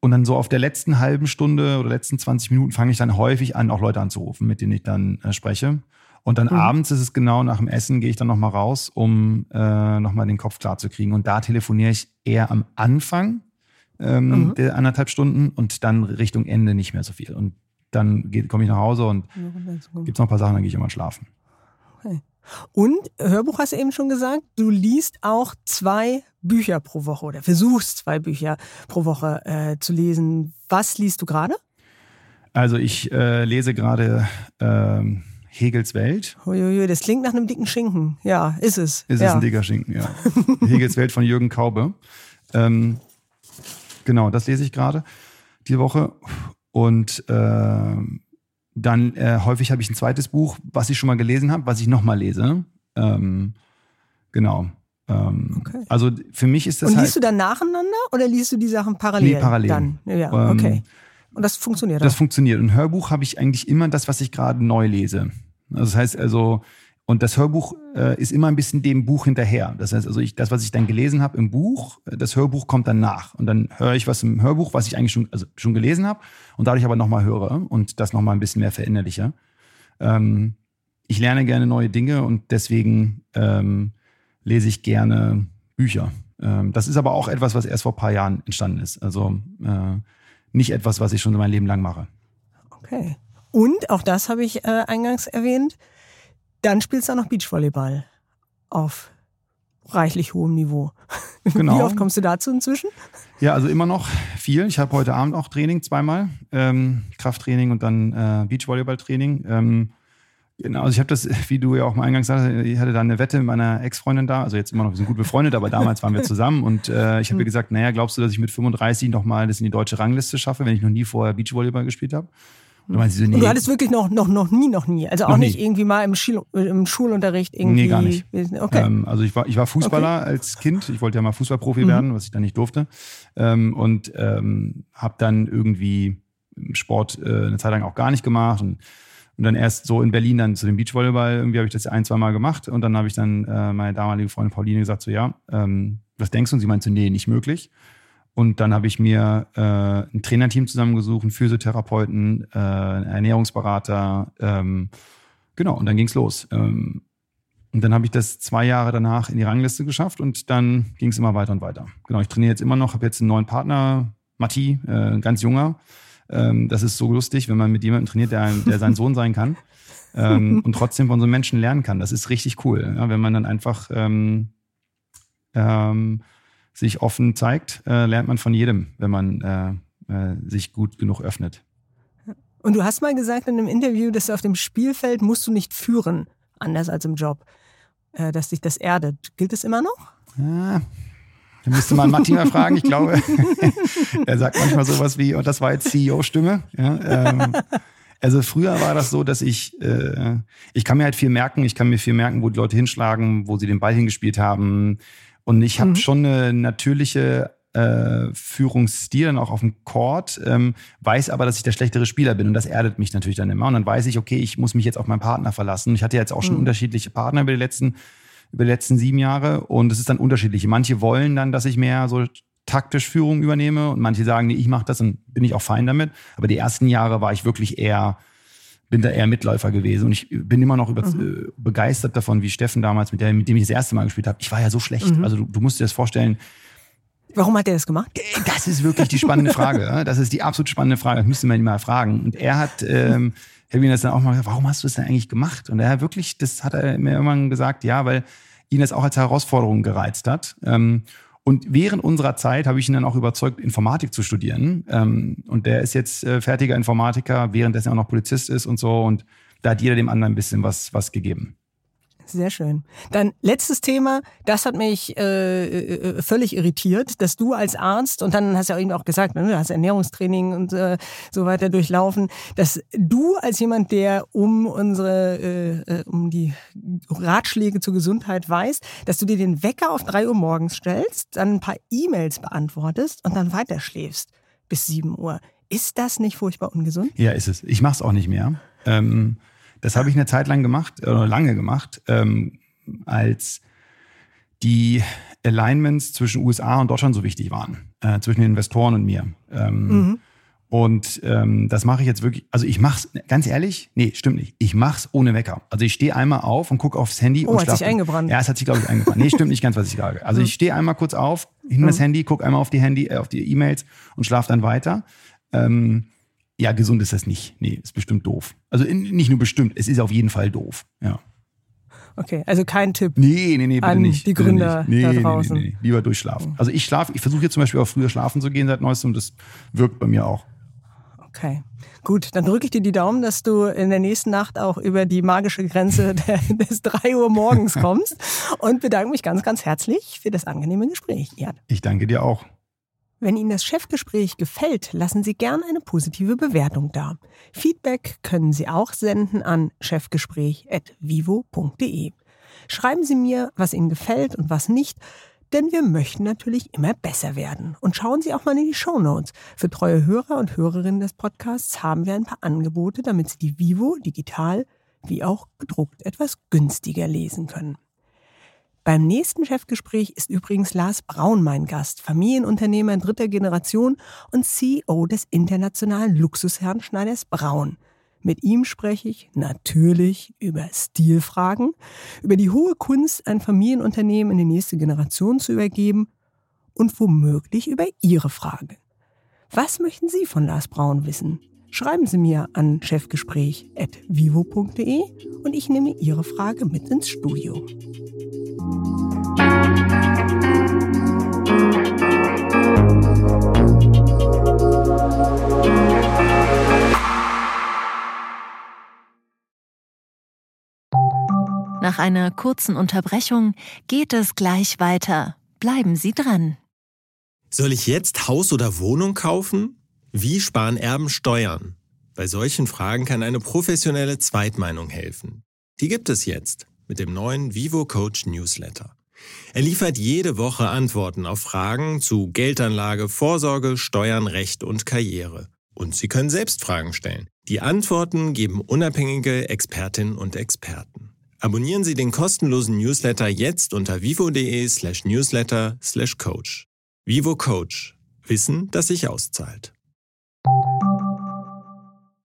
und dann so auf der letzten halben Stunde oder letzten 20 Minuten fange ich dann häufig an, auch Leute anzurufen, mit denen ich dann äh, spreche. Und dann mhm. abends ist es genau nach dem Essen, gehe ich dann nochmal raus, um äh, nochmal den Kopf klar zu kriegen. Und da telefoniere ich eher am Anfang ähm, mhm. der anderthalb Stunden und dann Richtung Ende nicht mehr so viel. Und dann komme ich nach Hause und gibt es noch ein paar Sachen, dann gehe ich immer schlafen. Okay. Und Hörbuch hast du eben schon gesagt, du liest auch zwei Bücher pro Woche oder versuchst zwei Bücher pro Woche äh, zu lesen. Was liest du gerade? Also ich äh, lese gerade ähm, Hegels Welt. Uiuiui, das klingt nach einem dicken Schinken. Ja, ist es. Ist ja. es ein dicker Schinken, ja. Hegels Welt von Jürgen Kaube. Ähm, genau, das lese ich gerade die Woche. Und äh, dann äh, häufig habe ich ein zweites Buch, was ich schon mal gelesen habe, was ich nochmal lese. Ähm, genau. Ähm, okay. Also für mich ist das. Und liest halt, du dann nacheinander oder liest du die Sachen parallel? Nee, parallel. Dann? Ja, ähm, okay. Und das funktioniert. Das auch. funktioniert. Und Hörbuch habe ich eigentlich immer das, was ich gerade neu lese. Also das heißt also, und das Hörbuch äh, ist immer ein bisschen dem Buch hinterher. Das heißt also, ich, das, was ich dann gelesen habe im Buch, äh, das Hörbuch kommt dann nach. Und dann höre ich was im Hörbuch, was ich eigentlich schon, also schon gelesen habe und dadurch aber nochmal höre und das nochmal ein bisschen mehr verinnerliche. Ähm, ich lerne gerne neue Dinge und deswegen ähm, lese ich gerne Bücher. Ähm, das ist aber auch etwas, was erst vor ein paar Jahren entstanden ist. Also äh, nicht etwas, was ich schon mein Leben lang mache. Okay. Und, auch das habe ich äh, eingangs erwähnt, dann spielst du auch noch Beachvolleyball auf reichlich hohem Niveau. Genau. Wie oft kommst du dazu inzwischen? Ja, also immer noch viel. Ich habe heute Abend auch Training zweimal, ähm, Krafttraining und dann äh, Beachvolleyballtraining. Ähm, genau, also ich habe das, wie du ja auch mal eingangs sagst, ich hatte da eine Wette mit meiner Ex-Freundin da, also jetzt immer noch, wir sind gut befreundet, aber damals waren wir zusammen und äh, ich habe ihr gesagt, naja, glaubst du, dass ich mit 35 nochmal das in die deutsche Rangliste schaffe, wenn ich noch nie vorher Beachvolleyball gespielt habe? Und du, so, nee. und du hattest wirklich noch, noch, noch nie, noch nie. Also auch nicht nie. irgendwie mal im, Schul im Schulunterricht irgendwie. Nee, gar nicht. Okay. Ähm, also ich war, ich war Fußballer okay. als Kind. Ich wollte ja mal Fußballprofi mhm. werden, was ich dann nicht durfte. Ähm, und ähm, habe dann irgendwie Sport äh, eine Zeit lang auch gar nicht gemacht. Und, und dann erst so in Berlin dann zu dem Beachvolleyball, irgendwie habe ich das ein, zwei Mal gemacht. Und dann habe ich dann äh, meine damalige Freundin Pauline gesagt, so ja, ähm, was denkst du? Und sie meinte, nee, nicht möglich. Und dann habe ich mir äh, ein Trainerteam zusammengesucht, einen Physiotherapeuten, äh, einen Ernährungsberater. Ähm, genau, und dann ging's los. Ähm, und dann habe ich das zwei Jahre danach in die Rangliste geschafft und dann ging es immer weiter und weiter. Genau, ich trainiere jetzt immer noch, habe jetzt einen neuen Partner, Matti, äh, ganz junger. Ähm, das ist so lustig, wenn man mit jemandem trainiert, der, der sein Sohn sein kann ähm, und trotzdem von so einem Menschen lernen kann. Das ist richtig cool, ja, wenn man dann einfach ähm, ähm, sich offen zeigt, äh, lernt man von jedem, wenn man äh, äh, sich gut genug öffnet. Und du hast mal gesagt in einem Interview, dass du auf dem Spielfeld musst du nicht führen, anders als im Job, äh, dass dich das erdet. Gilt es immer noch? Ja, da müsste man Martin mal fragen. Ich glaube, er sagt manchmal sowas wie, und das war jetzt CEO-Stimme. Ja, ähm, also früher war das so, dass ich, äh, ich kann mir halt viel merken, ich kann mir viel merken, wo die Leute hinschlagen, wo sie den Ball hingespielt haben, und ich habe mhm. schon eine natürliche äh, Führungsstil dann auch auf dem Court, ähm, weiß aber, dass ich der schlechtere Spieler bin und das erdet mich natürlich dann immer. Und dann weiß ich, okay, ich muss mich jetzt auf meinen Partner verlassen. Ich hatte jetzt auch schon mhm. unterschiedliche Partner über die letzten über die letzten sieben Jahre und es ist dann unterschiedlich. Manche wollen dann, dass ich mehr so taktisch Führung übernehme und manche sagen, nee, ich mache das und bin ich auch fein damit. Aber die ersten Jahre war ich wirklich eher bin da eher Mitläufer gewesen. Und ich bin immer noch über, mhm. Äh, begeistert davon, wie Steffen damals, mit, der, mit dem ich das erste Mal gespielt habe. Ich war ja so schlecht. Mhm. Also du, du musst dir das vorstellen. Warum hat er das gemacht? Äh, das ist wirklich die spannende Frage. Das ist die absolut spannende Frage. Das müsste man ihn mal fragen. Und er hat, ähm, ich habe ihn das dann auch mal gesagt, warum hast du das denn eigentlich gemacht? Und er hat wirklich, das hat er mir irgendwann gesagt, ja, weil ihn das auch als Herausforderung gereizt hat. Ähm, und während unserer Zeit habe ich ihn dann auch überzeugt, Informatik zu studieren. Ähm, und der ist jetzt äh, fertiger Informatiker, währenddessen auch noch Polizist ist und so. Und da hat jeder dem anderen ein bisschen was, was gegeben. Sehr schön. Dann letztes Thema, das hat mich äh, äh, völlig irritiert, dass du als Arzt, und dann hast du ja eben auch gesagt, ne, du hast Ernährungstraining und äh, so weiter durchlaufen, dass du als jemand, der um unsere, äh, äh um die Ratschläge zur Gesundheit weiß, dass du dir den Wecker auf drei Uhr morgens stellst, dann ein paar E-Mails beantwortest und dann weiterschläfst bis sieben Uhr. Ist das nicht furchtbar ungesund? Ja, ist es. Ich mache es auch nicht mehr. Ähm das habe ich eine Zeit lang gemacht, oder lange gemacht, ähm, als die Alignments zwischen USA und Deutschland so wichtig waren, äh, zwischen den Investoren und mir. Ähm, mhm. Und ähm, das mache ich jetzt wirklich, also ich mache es, ganz ehrlich, nee, stimmt nicht. Ich mache es ohne Wecker. Also ich stehe einmal auf und gucke aufs Handy oh, und schlafe. hat sich eingebrannt. Ja, es hat sich, glaube ich, eingebrannt. Nee, stimmt nicht ganz, was ich sage. Also mhm. ich stehe einmal kurz auf, hin mhm. das Handy, gucke einmal auf die Handy, äh, auf die E-Mails und schlafe dann weiter. Ähm, ja, gesund ist das nicht. Nee, ist bestimmt doof. Also nicht nur bestimmt, es ist auf jeden Fall doof. Ja. Okay, also kein Tipp. Nee, nee, nee, bitte an nicht. Die Gründer nee, da draußen. Nee, nee, nee, lieber durchschlafen. Also ich schlafe, ich versuche jetzt zum Beispiel auch früher schlafen zu gehen seit neuestem und das wirkt bei mir auch. Okay, gut. Dann drücke ich dir die Daumen, dass du in der nächsten Nacht auch über die magische Grenze des 3 Uhr morgens kommst und bedanke mich ganz, ganz herzlich für das angenehme Gespräch. Ja. Ich danke dir auch. Wenn Ihnen das Chefgespräch gefällt, lassen Sie gern eine positive Bewertung da. Feedback können Sie auch senden an chefgespräch.vivo.de. Schreiben Sie mir, was Ihnen gefällt und was nicht, denn wir möchten natürlich immer besser werden. Und schauen Sie auch mal in die Show Notes. Für treue Hörer und Hörerinnen des Podcasts haben wir ein paar Angebote, damit Sie die Vivo digital wie auch gedruckt etwas günstiger lesen können. Beim nächsten Chefgespräch ist übrigens Lars Braun mein Gast, Familienunternehmer dritter Generation und CEO des internationalen Luxusherrn Schneiders Braun. Mit ihm spreche ich natürlich über Stilfragen, über die hohe Kunst, ein Familienunternehmen in die nächste Generation zu übergeben und womöglich über Ihre Frage. Was möchten Sie von Lars Braun wissen? Schreiben Sie mir an chefgespräch.vivo.de und ich nehme Ihre Frage mit ins Studio. Nach einer kurzen Unterbrechung geht es gleich weiter. Bleiben Sie dran. Soll ich jetzt Haus oder Wohnung kaufen? Wie sparen Erben Steuern? Bei solchen Fragen kann eine professionelle Zweitmeinung helfen. Die gibt es jetzt mit dem neuen Vivo Coach Newsletter. Er liefert jede Woche Antworten auf Fragen zu Geldanlage, Vorsorge, Steuern, Recht und Karriere. Und Sie können selbst Fragen stellen. Die Antworten geben unabhängige Expertinnen und Experten. Abonnieren Sie den kostenlosen Newsletter jetzt unter vivo.de slash newsletter slash coach. Vivo Coach. Wissen, das sich auszahlt. you